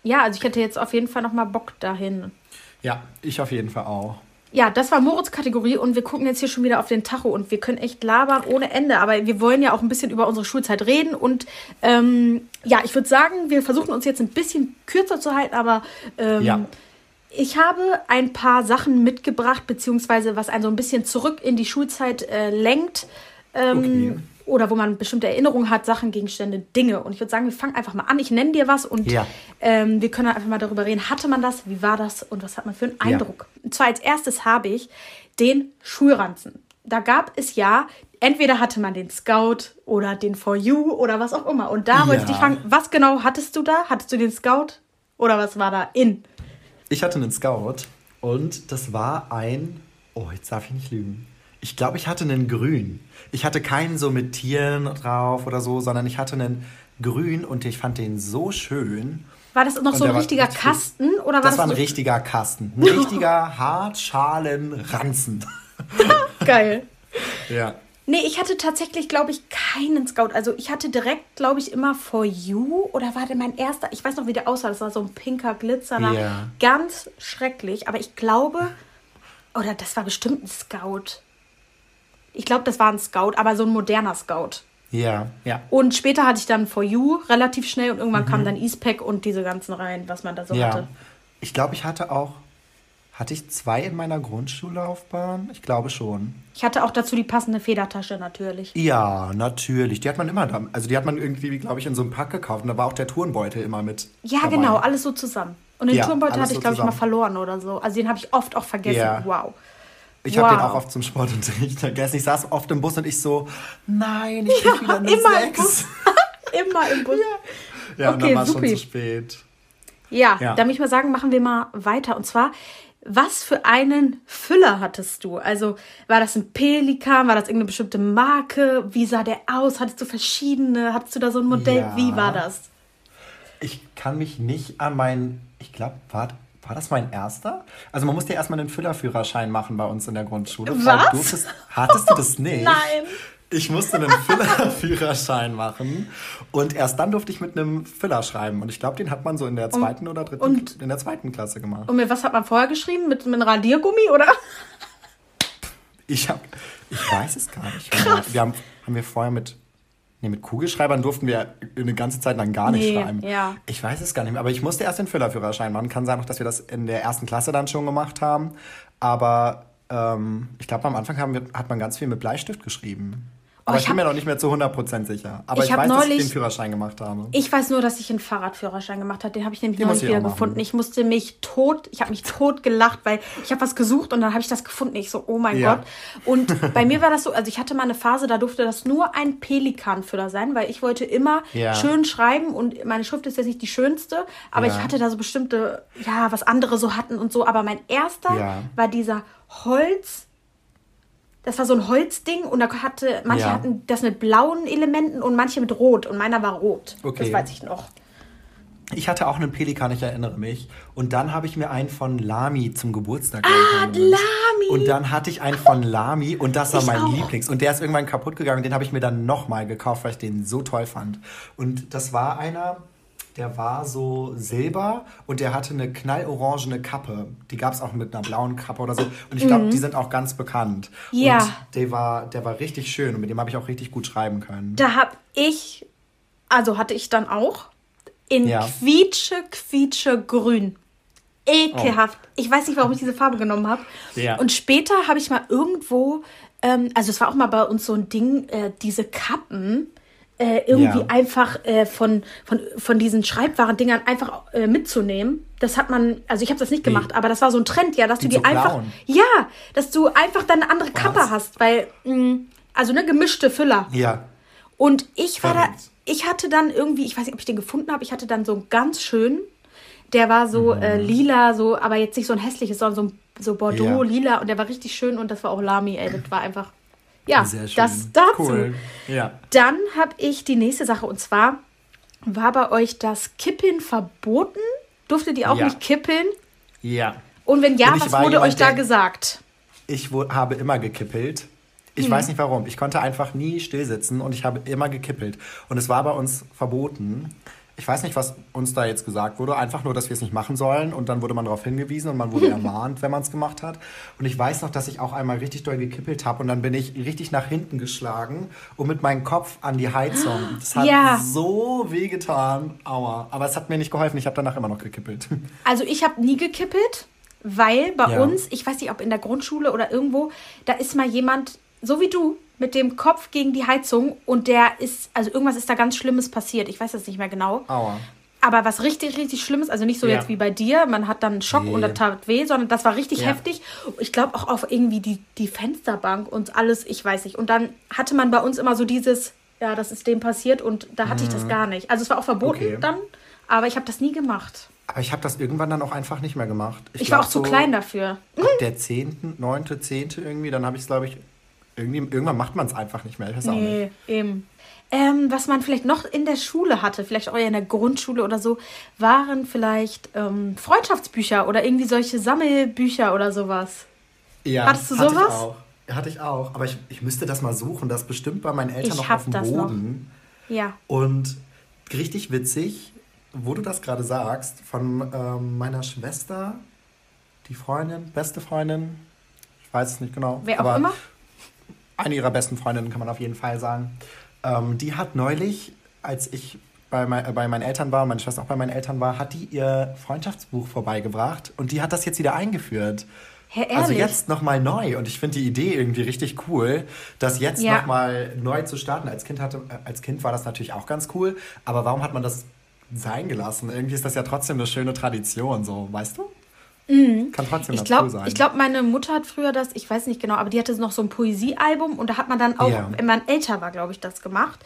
ja, also ich hätte jetzt auf jeden Fall nochmal Bock dahin.
Ja, ich auf jeden Fall auch.
Ja, das war Moritz Kategorie und wir gucken jetzt hier schon wieder auf den Tacho und wir können echt labern ohne Ende. Aber wir wollen ja auch ein bisschen über unsere Schulzeit reden und ähm, ja, ich würde sagen, wir versuchen uns jetzt ein bisschen kürzer zu halten, aber ähm,
Ja.
ich habe ein paar Sachen mitgebracht, beziehungsweise was einen so ein bisschen zurück in die Schulzeit äh, lenkt. Ähm,
Okay.
Oder wo man bestimmte Erinnerungen hat, Sachen, Gegenstände, Dinge. Und ich würde sagen, wir fangen einfach mal an. Ich nenne dir was und
Ja.
ähm, wir können einfach mal darüber reden. Hatte man das? Wie war das? Und was hat man für einen Eindruck? Und zwar als erstes habe ich den Schulranzen. Da gab es ja, entweder hatte man den Scout oder den For You oder was auch immer. Und da wollte ich
Ja.
dich fragen, was genau hattest du da? Hattest du den Scout oder was war da in?
Ich hatte einen Scout und das war ein. Oh, jetzt darf ich nicht lügen. Ich glaube, ich hatte einen grün. Ich hatte keinen so mit Tieren drauf oder so, sondern ich hatte einen grün und ich fand den so schön.
War das noch
Und
so ein
war
richtiger
richtig cool.
Kasten oder war
Das
das,
war ein
so
richtiger Kasten. Ein richtiger Hartschalenranzen.
geil?
Ja.
Nee, ich hatte tatsächlich, glaube ich, keinen Scout. Also ich hatte direkt, glaube ich, immer For You. Oder war der mein erster? Ich weiß noch, wie der aussah. Das war so ein pinker Glitzerner.
Ja.
Ganz schrecklich. Aber ich glaube, oder das war bestimmt ein Scout. Ich glaube, das war ein Scout, aber so ein moderner Scout.
Ja, ja.
Und später hatte ich dann For You relativ schnell und irgendwann kam dann Eastpack und diese ganzen Reihen, was man da so
Mhm. ja.
hatte.
Ich glaube, ich hatte auch. Hatte ich zwei in meiner Grundschullaufbahn? Ich glaube schon.
Ich hatte auch dazu die passende Federtasche natürlich.
Ja, natürlich. Die hat man immer da. Also die hat man irgendwie, glaube ich, in so einem Pack gekauft. Und da war auch der Turnbeutel immer mit.
Ja,
dabei.
genau, alles so zusammen. Und den
Ja,
Turmbeutel
alles
hatte ich,
so
glaube ich, mal verloren oder so. Also den habe ich oft auch vergessen.
Ja.
Wow.
Ich habe den
Wow.
auch oft zum Sportunterricht vergessen. Ich saß oft im Bus und ich so, nein, ich krieg wieder eine
immer im
6.
Bus. Immer im Bus.
Ja, und
Okay,
dann war es schon zu spät.
Ja,
Ja.
da würde ich mal sagen, machen wir mal weiter. Und zwar, was für einen Füller hattest du? Also, war das ein Pelikan? War das irgendeine bestimmte Marke? Wie sah der aus? Hattest du verschiedene? Hattest du da so ein Modell?
Ja.
Wie war das?
Ich kann mich nicht an meinen, ich glaube, war, war das mein erster? Also man musste ja erstmal einen Füllerführerschein machen bei uns in der Grundschule.
Was?
Weil Durftest, hattest du das nicht?
Nein.
Ich musste einen Füllerführerschein machen und erst dann durfte ich mit einem Füller schreiben. Und ich glaube, den hat man so in der zweiten oder dritten,
und-
in der zweiten Klasse gemacht.
Und mit was hat man vorher geschrieben? Mit, mit einem Radiergummi, oder?
Ich hab, ich weiß es gar nicht. mehr. Wir haben, haben wir vorher mit, nee, mit Kugelschreibern durften wir eine ganze Zeit lang gar nicht
Nee,
schreiben.
ja.
Ich weiß es gar nicht mehr, aber ich musste erst den Füllerführerschein machen. Kann sein, auch, dass wir das in der ersten Klasse dann schon gemacht haben. Aber ähm, ich glaube, am Anfang haben wir, hat man ganz viel mit Bleistift geschrieben. Aber
ich
ich, bin
hab-
mir noch nicht mehr zu 100% sicher. Aber
Ich
ich, weiß, dass ich
neulich-
den Führerschein gemacht habe.
Ich weiß nur, dass ich einen Fahrradführerschein gemacht habe. Den habe ich nämlich
Den
neulich
ich
wieder
machen.
gefunden. Ich musste mich tot, ich habe mich tot gelacht, weil ich habe was gesucht und dann habe ich das gefunden. Ich so, oh mein
Ja.
Gott. Und bei mir war das so, also ich hatte mal eine Phase, da durfte das nur ein Pelikanfüller sein, weil ich wollte immer
Ja.
schön schreiben und meine Schrift ist jetzt nicht die schönste, aber
Ja.
ich hatte da so bestimmte, ja, was andere so hatten und so. Aber mein erster war dieser Holz das war so ein Holzding und da hatte, manche
Ja.
hatten das mit blauen Elementen und manche mit rot und meiner war rot.
Okay.
Das weiß ich noch.
Ich hatte auch einen Pelikan, ich erinnere mich. Und dann habe ich mir einen von Lami zum Geburtstag
Ah. Lamy!
Und dann hatte ich einen von Lami und das war
Ich
mein
auch.
Lieblings. Und der ist irgendwann kaputt gegangen. Den habe ich mir dann nochmal gekauft, weil ich den so toll fand. Und das war einer, der war so silber und der hatte eine knallorangene Kappe. Die gab es auch mit einer blauen Kappe oder so. Und ich glaube, die sind auch ganz bekannt.
Mhm. Ja.
Und der war, der war richtig schön und mit dem habe ich auch richtig gut schreiben können.
Da habe ich, also hatte ich dann auch, in
Ja.
quietsche, quietsche grün. Ekelhaft. Ich weiß nicht, warum ich diese Farbe genommen habe.
Ja.
Und später habe ich mal irgendwo, ähm, also es war auch mal bei uns so ein Ding, äh, diese Kappen äh, irgendwie
Ja.
einfach äh, von, von, von diesen Schreibwarendingern einfach äh, mitzunehmen. Das hat man, also ich habe das nicht gemacht, aber das war so ein Trend, ja, dass
Die
du die
zu
einfach,
klauen.
ja, dass du einfach dann eine andere Kappe
Was?
hast, weil, mh, also ne, gemischte Füller.
Ja.
Und ich war da,
Verrückt.
ich hatte dann irgendwie, ich weiß nicht, ob ich den gefunden habe, ich hatte dann so einen ganz schön, der war so
Mhm.
äh, lila, so, aber jetzt nicht so ein hässliches, sondern so, ein- so Bordeaux,
Ja.
lila und der war richtig schön und das war auch Lamy, ey, das war einfach, ja,
Sehr schön.
das dazu.
Cool. Ja.
Dann habe ich die nächste Sache und zwar war bei euch das Kippen verboten? Durftet ihr auch
Ja.
nicht kippeln?
Ja.
Und wenn ja,
Und
was wurde euch da gesagt?
Ich habe immer gekippelt. Ich
Mhm.
weiß nicht warum. Ich konnte einfach nie still sitzen und ich habe immer gekippelt. Und es war bei uns verboten. Ich weiß nicht, was uns da jetzt gesagt wurde. Einfach nur, dass wir es nicht machen sollen. Und dann wurde man darauf hingewiesen und man wurde ermahnt, wenn man es gemacht hat. Und ich weiß noch, dass ich auch einmal richtig doll gekippelt habe. Und dann bin ich richtig nach hinten geschlagen und mit meinem Kopf an die Heizung. Das hat
Ja.
so wehgetan. Aua. Aber es hat mir nicht geholfen. Ich habe danach immer noch gekippelt.
Also ich habe nie gekippelt, weil bei
Ja.
uns, ich weiß nicht, ob in der Grundschule oder irgendwo, da ist mal jemand, so wie du, mit dem Kopf gegen die Heizung und der ist, also irgendwas ist da ganz Schlimmes passiert. Ich weiß das nicht mehr genau.
Aua.
Aber was richtig, richtig Schlimmes, also nicht so
Ja.
jetzt wie bei dir, man hat dann einen Schock
Nee.
und das tat weh, sondern das war richtig
Ja.
heftig. Ich glaube auch auf irgendwie die, die Fensterbank und alles, ich weiß nicht. Und dann hatte man bei uns immer so dieses, ja, das ist dem passiert und da hatte ich das gar nicht. Also es war auch verboten
Mhm. Okay.
dann, aber ich habe das nie gemacht.
Aber ich habe das irgendwann dann auch einfach nicht mehr gemacht.
Ich, war
glaub
auch zu
so-
klein dafür.
ab der 10., 9., 10. irgendwie, dann habe ich es, glaube ich, irgendwie, irgendwann macht man es einfach nicht mehr. Ich weiß auch nicht.
Nee, eben. Ähm, was man vielleicht noch in der Schule hatte, vielleicht auch eher in der Grundschule oder so, waren vielleicht ähm, Freundschaftsbücher oder irgendwie solche Sammelbücher oder sowas.
Ja,
Hattest du
hatte
sowas?
Ich auch. Hatte ich auch. Aber ich, ich müsste das mal suchen. Das ist bestimmt bei meinen Eltern
Ich
noch auf dem
das noch.
Boden.
Ja.
Und richtig witzig, wo du das gerade sagst, von ähm, meiner Schwester, die Freundin, beste Freundin, ich weiß es nicht genau.
Wer auch immer.
Eine ihrer besten Freundinnen kann man auf jeden Fall sagen. Ähm, die hat neulich, als ich bei, mein, äh, bei meinen Eltern war, meine Schwester auch bei meinen Eltern war, hat die ihr Freundschaftsbuch vorbeigebracht und die hat das jetzt wieder eingeführt.
Hä?
Also jetzt nochmal neu und ich finde die Idee irgendwie richtig cool, das jetzt
Ja.
nochmal neu zu starten. Als kind, hatte, äh, als kind war das natürlich auch ganz cool, aber warum hat man das sein gelassen? Irgendwie ist das ja trotzdem eine schöne Tradition, so, weißt du? Kann trotzdem
Ich
dazu
glaube,
sein.
ich glaub, meine Mutter hat früher das, ich weiß nicht genau, aber die hatte noch so ein Poesiealbum und da hat man dann auch,
Ja.
wenn man älter war, glaube ich, das gemacht.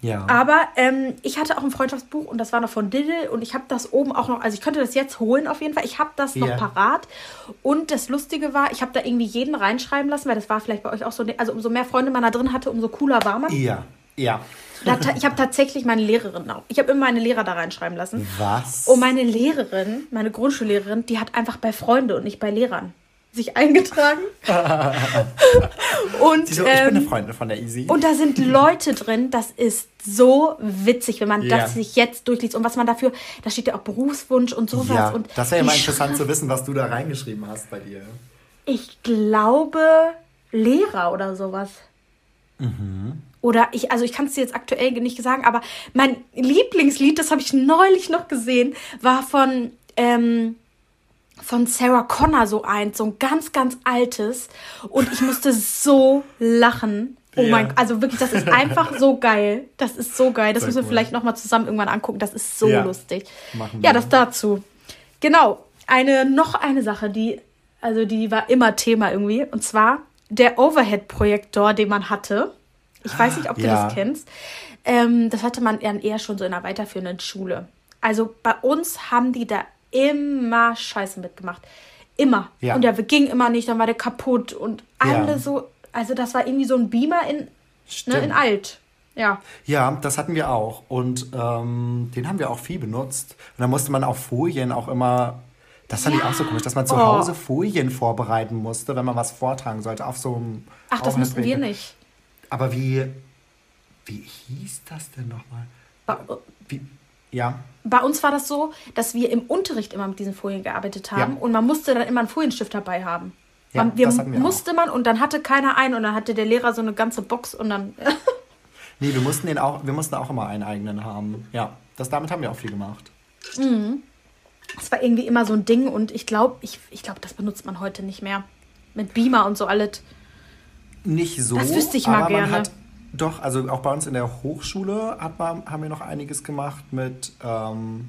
ja.
Aber ähm, ich hatte auch ein Freundschaftsbuch und das war noch von Diddle und ich habe das oben auch noch, also ich könnte das jetzt holen auf jeden Fall. Ich habe das noch
Ja.
parat. Und das Lustige war, ich habe da irgendwie jeden reinschreiben lassen, weil das war vielleicht bei euch auch so, also umso mehr Freunde man da drin hatte, umso cooler war man.
ja, ja.
Ich habe tatsächlich meine Lehrerin auch. Ich habe immer meine Lehrer da reinschreiben lassen.
Was?
Und meine Lehrerin, meine Grundschullehrerin, die hat einfach bei Freunde und nicht bei Lehrern sich eingetragen. und,
so, ich bin eine
ähm,
Freundin von der Easy.
und da sind Leute drin, das ist so witzig, wenn man
Ja.
das sich jetzt durchliest. Und was man dafür, da steht ja auch Berufswunsch und sowas.
ja,
und
das wäre ja mal interessant zu wissen, was du da reingeschrieben hast bei dir.
Ich glaube Lehrer oder sowas.
Mhm.
Oder ich, also ich kann es dir jetzt aktuell nicht sagen, aber mein Lieblingslied, das habe ich neulich noch gesehen, war von, ähm, von Sarah Connor so eins, so ein ganz, ganz altes. Und ich musste so lachen. Oh
Ja.
mein, also wirklich, das ist einfach so geil. Das ist so geil. Das
Sehr
müssen wir
cool.
vielleicht nochmal zusammen irgendwann angucken. Das ist so
Ja.
lustig. Ja, das dazu. Genau. Eine, noch eine Sache, die, also die war immer Thema irgendwie. Und zwar der Overhead-Projektor, den man hatte. Ich weiß nicht, ob du
Ja.
das kennst. Ähm, das hatte man eher- eher schon so in einer weiterführenden Schule. Also bei uns haben die da immer Scheiße mitgemacht. Immer.
Ja.
Und der ging immer nicht, dann war der kaputt und alle
Ja.
so. Also das war irgendwie so ein Beamer in, ne, in alt. Ja.
Ja, das hatten wir auch. Und ähm, den haben wir auch viel benutzt. Und da musste man auf Folien auch immer. Das fand ja. ich auch so komisch, dass man zu oh. Hause Folien vorbereiten musste, wenn man was vortragen sollte. Auf so einem.
Ach, das mussten wir nicht.
Aber wie. Wie hieß das denn nochmal? Wie, ja.
Bei uns war das so, dass wir im Unterricht immer mit diesen Folien gearbeitet haben ja. und man musste dann immer einen Folienstift dabei haben. Ja, man, wir, wir musste auch. man und dann hatte keiner einen und dann hatte der Lehrer so eine ganze Box und dann.
nee, wir mussten den auch, wir mussten auch immer einen eigenen haben. Ja, das damit haben wir auch viel gemacht.
Mhm. Das war irgendwie immer so ein Ding und ich glaube, ich, ich glaube, das benutzt man heute nicht mehr. Mit Beamer und so alles.
Nicht so. Das wüsste ich mal gerne. Hat, doch, also auch bei uns in der Hochschule hat man, haben wir noch einiges gemacht mit. Ähm,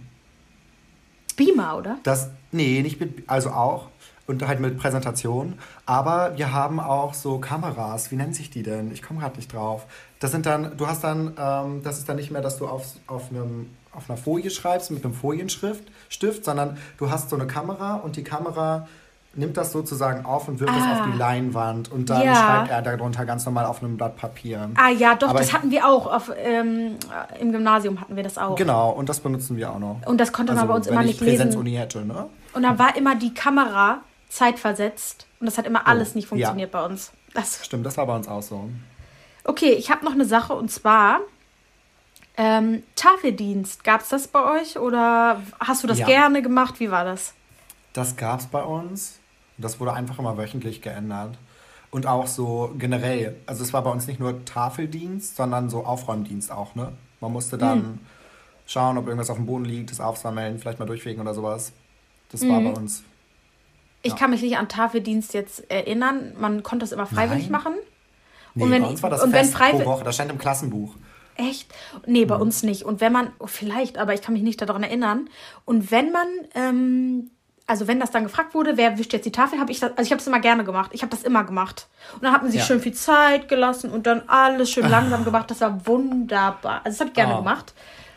Beamer, oder?
Das, nee, nicht mit, also auch. Und halt mit Präsentation. Aber wir haben auch so Kameras. Wie nennen sich die denn? Ich komme gerade nicht drauf. Das sind dann, du hast dann, ähm, das ist dann nicht mehr, dass du auf, auf, einem, auf einer Folie schreibst mit einem Folienstift, Stift, sondern du hast so eine Kamera und die Kamera nimmt das sozusagen auf und wirft ah. es auf die Leinwand und dann ja. schreibt er darunter ganz normal auf einem Blatt Papier.
Ah ja, doch, Aber das hatten wir auch. Auf, ähm, Im Gymnasium hatten wir das auch.
Genau, und das benutzen wir auch noch.
Und das konnte also, man bei uns immer nicht lesen. Präsenzuni hätte, ne? Und dann war immer die Kamera zeitversetzt und das hat immer alles oh, nicht funktioniert ja. bei uns.
Das Stimmt, das war bei uns auch so.
Okay, ich habe noch eine Sache und zwar ähm, Tafeldienst. Gab es das bei euch oder hast du das ja. gerne gemacht? Wie war das?
Das gab es bei uns. Das wurde einfach immer wöchentlich geändert. Und auch so generell. Also es war bei uns nicht nur Tafeldienst, sondern so Aufräumdienst auch, ne? Man musste dann mhm. schauen, ob irgendwas auf dem Boden liegt, das aufsammeln, vielleicht mal durchwegen oder sowas. Das mhm. war bei uns.
Ich kann mich nicht an Tafeldienst jetzt erinnern. Man konnte es immer freiwillig Nein. machen. Nee, und wenn, bei uns war das und fest
pro Woche. Das stand im Klassenbuch.
Echt? Nee, bei mhm. uns nicht. Und wenn man, oh, vielleicht, aber ich kann mich nicht daran erinnern. Und wenn man ähm, also wenn das dann gefragt wurde, wer wischt jetzt die Tafel, habe ich das, also ich habe es immer gerne gemacht. Ich habe das immer gemacht. Und dann hat man sich ja. schön viel Zeit gelassen und dann alles schön langsam gemacht. Das war wunderbar. Also das habe ich gerne oh, gemacht.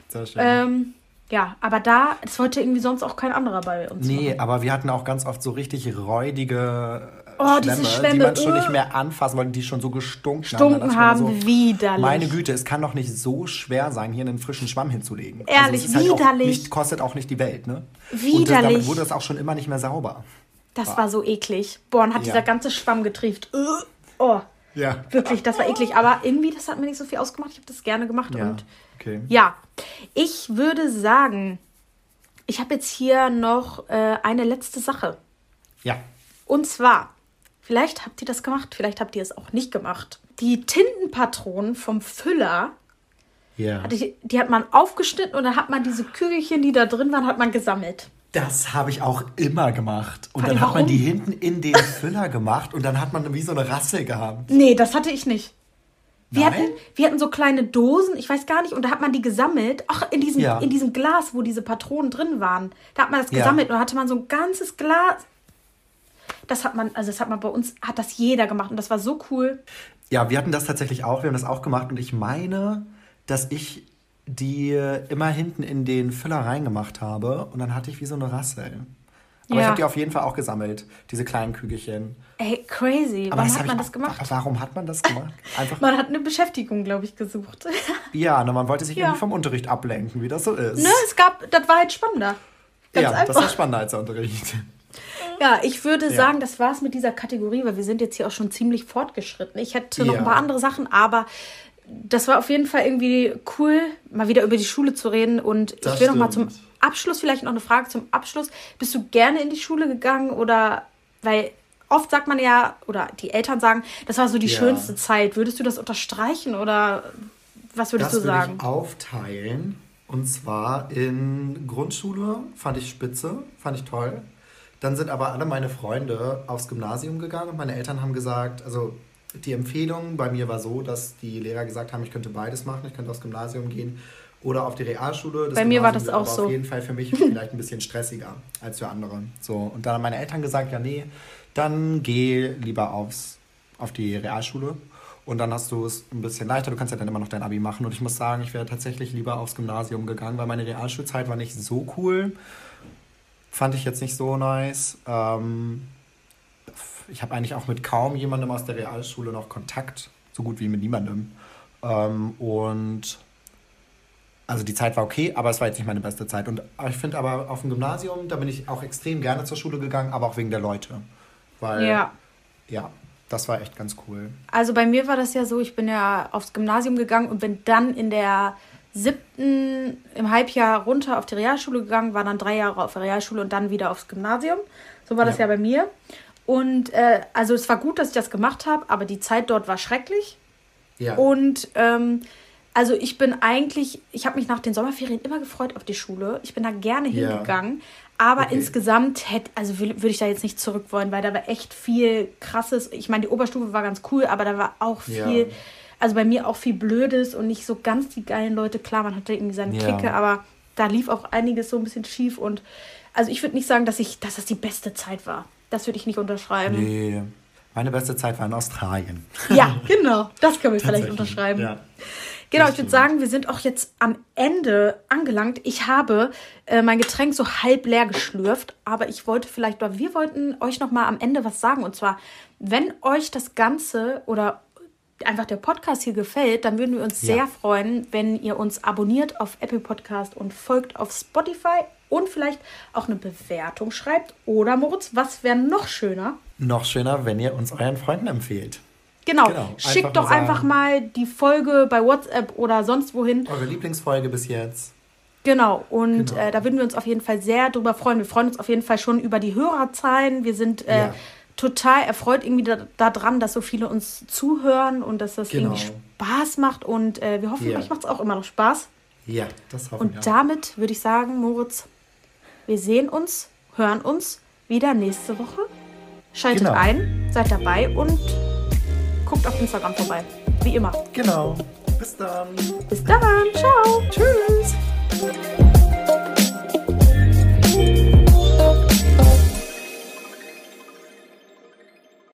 Sehr schön. Ähm, ja, aber da, das wollte irgendwie sonst auch kein anderer bei uns.
Nee, machen. aber wir hatten auch ganz oft so richtig räudige oh, Schwämme, Schwämme, die man schon nicht mehr anfassen wollte, die schon so gestunken,
Stunken haben. haben so, widerlich.
Meine Güte, es kann doch nicht so schwer sein, hier einen frischen Schwamm hinzulegen.
Also Ehrlich, also widerlich.
Halt nicht, kostet auch nicht die Welt, ne? Widerlich. Und das, damit wurde es auch schon immer nicht mehr sauber.
Das war, war so eklig. Boah, und hat ja. dieser ganze Schwamm getrieft. Oh. Ja. Wirklich, das war eklig. Aber irgendwie, das hat mir nicht so viel ausgemacht. Ich habe das gerne gemacht. Ja. Und okay. ja, ich würde sagen, ich habe jetzt hier noch äh, eine letzte Sache. Ja. Und zwar Vielleicht habt ihr das gemacht, vielleicht habt ihr es auch nicht gemacht. Die Tintenpatronen vom Füller, ja. die, die hat man aufgeschnitten und dann hat man diese Kügelchen, die da drin waren, hat man gesammelt.
Das habe ich auch immer gemacht. Und dann hat man die hinten in den Füller gemacht und dann hat man wie so eine Rasse gehabt.
Nee, das hatte ich nicht. Wir hatten, wir hatten so kleine Dosen, ich weiß gar nicht, und da hat man die gesammelt. Ach, in diesem, ja. in diesem Glas, wo diese Patronen drin waren. Da hat man das gesammelt ja. und da hatte man so ein ganzes Glas das hat man, also das hat man bei uns, hat das jeder gemacht und das war so cool.
Ja, wir hatten das tatsächlich auch, wir haben das auch gemacht und ich meine, dass ich die immer hinten in den Füller reingemacht habe und dann hatte ich wie so eine Rassel. Aber ja. ich habe die auf jeden Fall auch gesammelt, diese kleinen Kügelchen.
Ey, crazy. Aber warum hat man das gemacht?
Warum hat man das gemacht?
Einfach man hat eine Beschäftigung, glaube ich, gesucht.
ja, ne, man wollte sich ja. irgendwie vom Unterricht ablenken, wie das so ist.
Ne, es gab, das war halt spannender.
Ganz ja, einfach. das war spannender als der Unterricht.
Ja, ich würde ja. sagen, das war's mit dieser Kategorie, weil wir sind jetzt hier auch schon ziemlich fortgeschritten. Ich hätte noch ein paar andere Sachen, aber das war auf jeden Fall irgendwie cool, mal wieder über die Schule zu reden. Und das ich will noch mal zum Abschluss vielleicht noch eine Frage zum Abschluss. Bist du gerne in die Schule gegangen oder weil oft sagt man ja oder die Eltern sagen, das war so die ja. schönste Zeit. Würdest du das unterstreichen oder was würdest das du sagen?
Ich aufteilen und zwar in Grundschule fand ich spitze, fand ich toll. Dann sind aber alle meine Freunde aufs Gymnasium gegangen und meine Eltern haben gesagt, also die Empfehlung bei mir war so, dass die Lehrer gesagt haben, ich könnte beides machen, ich könnte aufs Gymnasium gehen oder auf die Realschule. Das
bei mir war das auch so.
Auf jeden Fall für mich vielleicht ein bisschen stressiger als für andere. So und dann haben meine Eltern gesagt, ja nee, dann geh lieber aufs auf die Realschule und dann hast du es ein bisschen leichter. Du kannst ja dann immer noch dein Abi machen. Und ich muss sagen, ich wäre tatsächlich lieber aufs Gymnasium gegangen, weil meine Realschulzeit war nicht so cool. Fand ich jetzt nicht so nice. Ähm, ich habe eigentlich auch mit kaum jemandem aus der Realschule noch Kontakt, so gut wie mit niemandem. Ähm, und also die Zeit war okay, aber es war jetzt nicht meine beste Zeit. Und ich finde aber auf dem Gymnasium, da bin ich auch extrem gerne zur Schule gegangen, aber auch wegen der Leute. Weil, ja, ja das war echt ganz cool.
Also bei mir war das ja so, ich bin ja aufs Gymnasium gegangen und bin dann in der siebten im Halbjahr runter auf die Realschule gegangen, war dann drei Jahre auf der Realschule und dann wieder aufs Gymnasium. So war das ja, ja bei mir. Und äh, also es war gut, dass ich das gemacht habe, aber die Zeit dort war schrecklich. Ja. Und ähm, also ich bin eigentlich, ich habe mich nach den Sommerferien immer gefreut auf die Schule. Ich bin da gerne ja. hingegangen. Aber okay. insgesamt hätte, also würde ich da jetzt nicht zurück wollen, weil da war echt viel krasses. Ich meine, die Oberstufe war ganz cool, aber da war auch viel, ja. also bei mir auch viel Blödes und nicht so ganz die geilen Leute. Klar, man hatte irgendwie seine ja. Clique, aber da lief auch einiges so ein bisschen schief und also ich würde nicht sagen, dass ich, dass das die beste Zeit war. Das würde ich nicht unterschreiben.
Nee. Meine beste Zeit war in Australien.
Ja, genau. Das können wir vielleicht unterschreiben. Ja. Genau, ich würde sagen, wir sind auch jetzt am Ende angelangt. Ich habe äh, mein Getränk so halb leer geschlürft, aber ich wollte vielleicht, oder wir wollten euch noch mal am Ende was sagen. Und zwar, wenn euch das Ganze oder einfach der Podcast hier gefällt, dann würden wir uns ja. sehr freuen, wenn ihr uns abonniert auf Apple Podcast und folgt auf Spotify und vielleicht auch eine Bewertung schreibt. Oder Moritz, was wäre noch schöner?
Noch schöner, wenn ihr uns euren Freunden empfehlt.
Genau. genau. Schickt doch sagen, einfach mal die Folge bei WhatsApp oder sonst wohin.
Eure Lieblingsfolge bis jetzt.
Genau, und genau. Äh, da würden wir uns auf jeden Fall sehr drüber freuen. Wir freuen uns auf jeden Fall schon über die Hörerzahlen. Wir sind äh, ja. total erfreut irgendwie daran, da dass so viele uns zuhören und dass das genau. irgendwie Spaß macht. Und äh, wir hoffen, ja. euch macht es auch immer noch Spaß.
Ja, das hoffen
und wir. Und damit würde ich sagen, Moritz, wir sehen uns, hören uns wieder nächste Woche. Schaltet genau. ein, seid dabei und guckt auf Instagram vorbei. Wie immer.
Genau. Bis dann.
Bis dann. Ciao. Tschüss.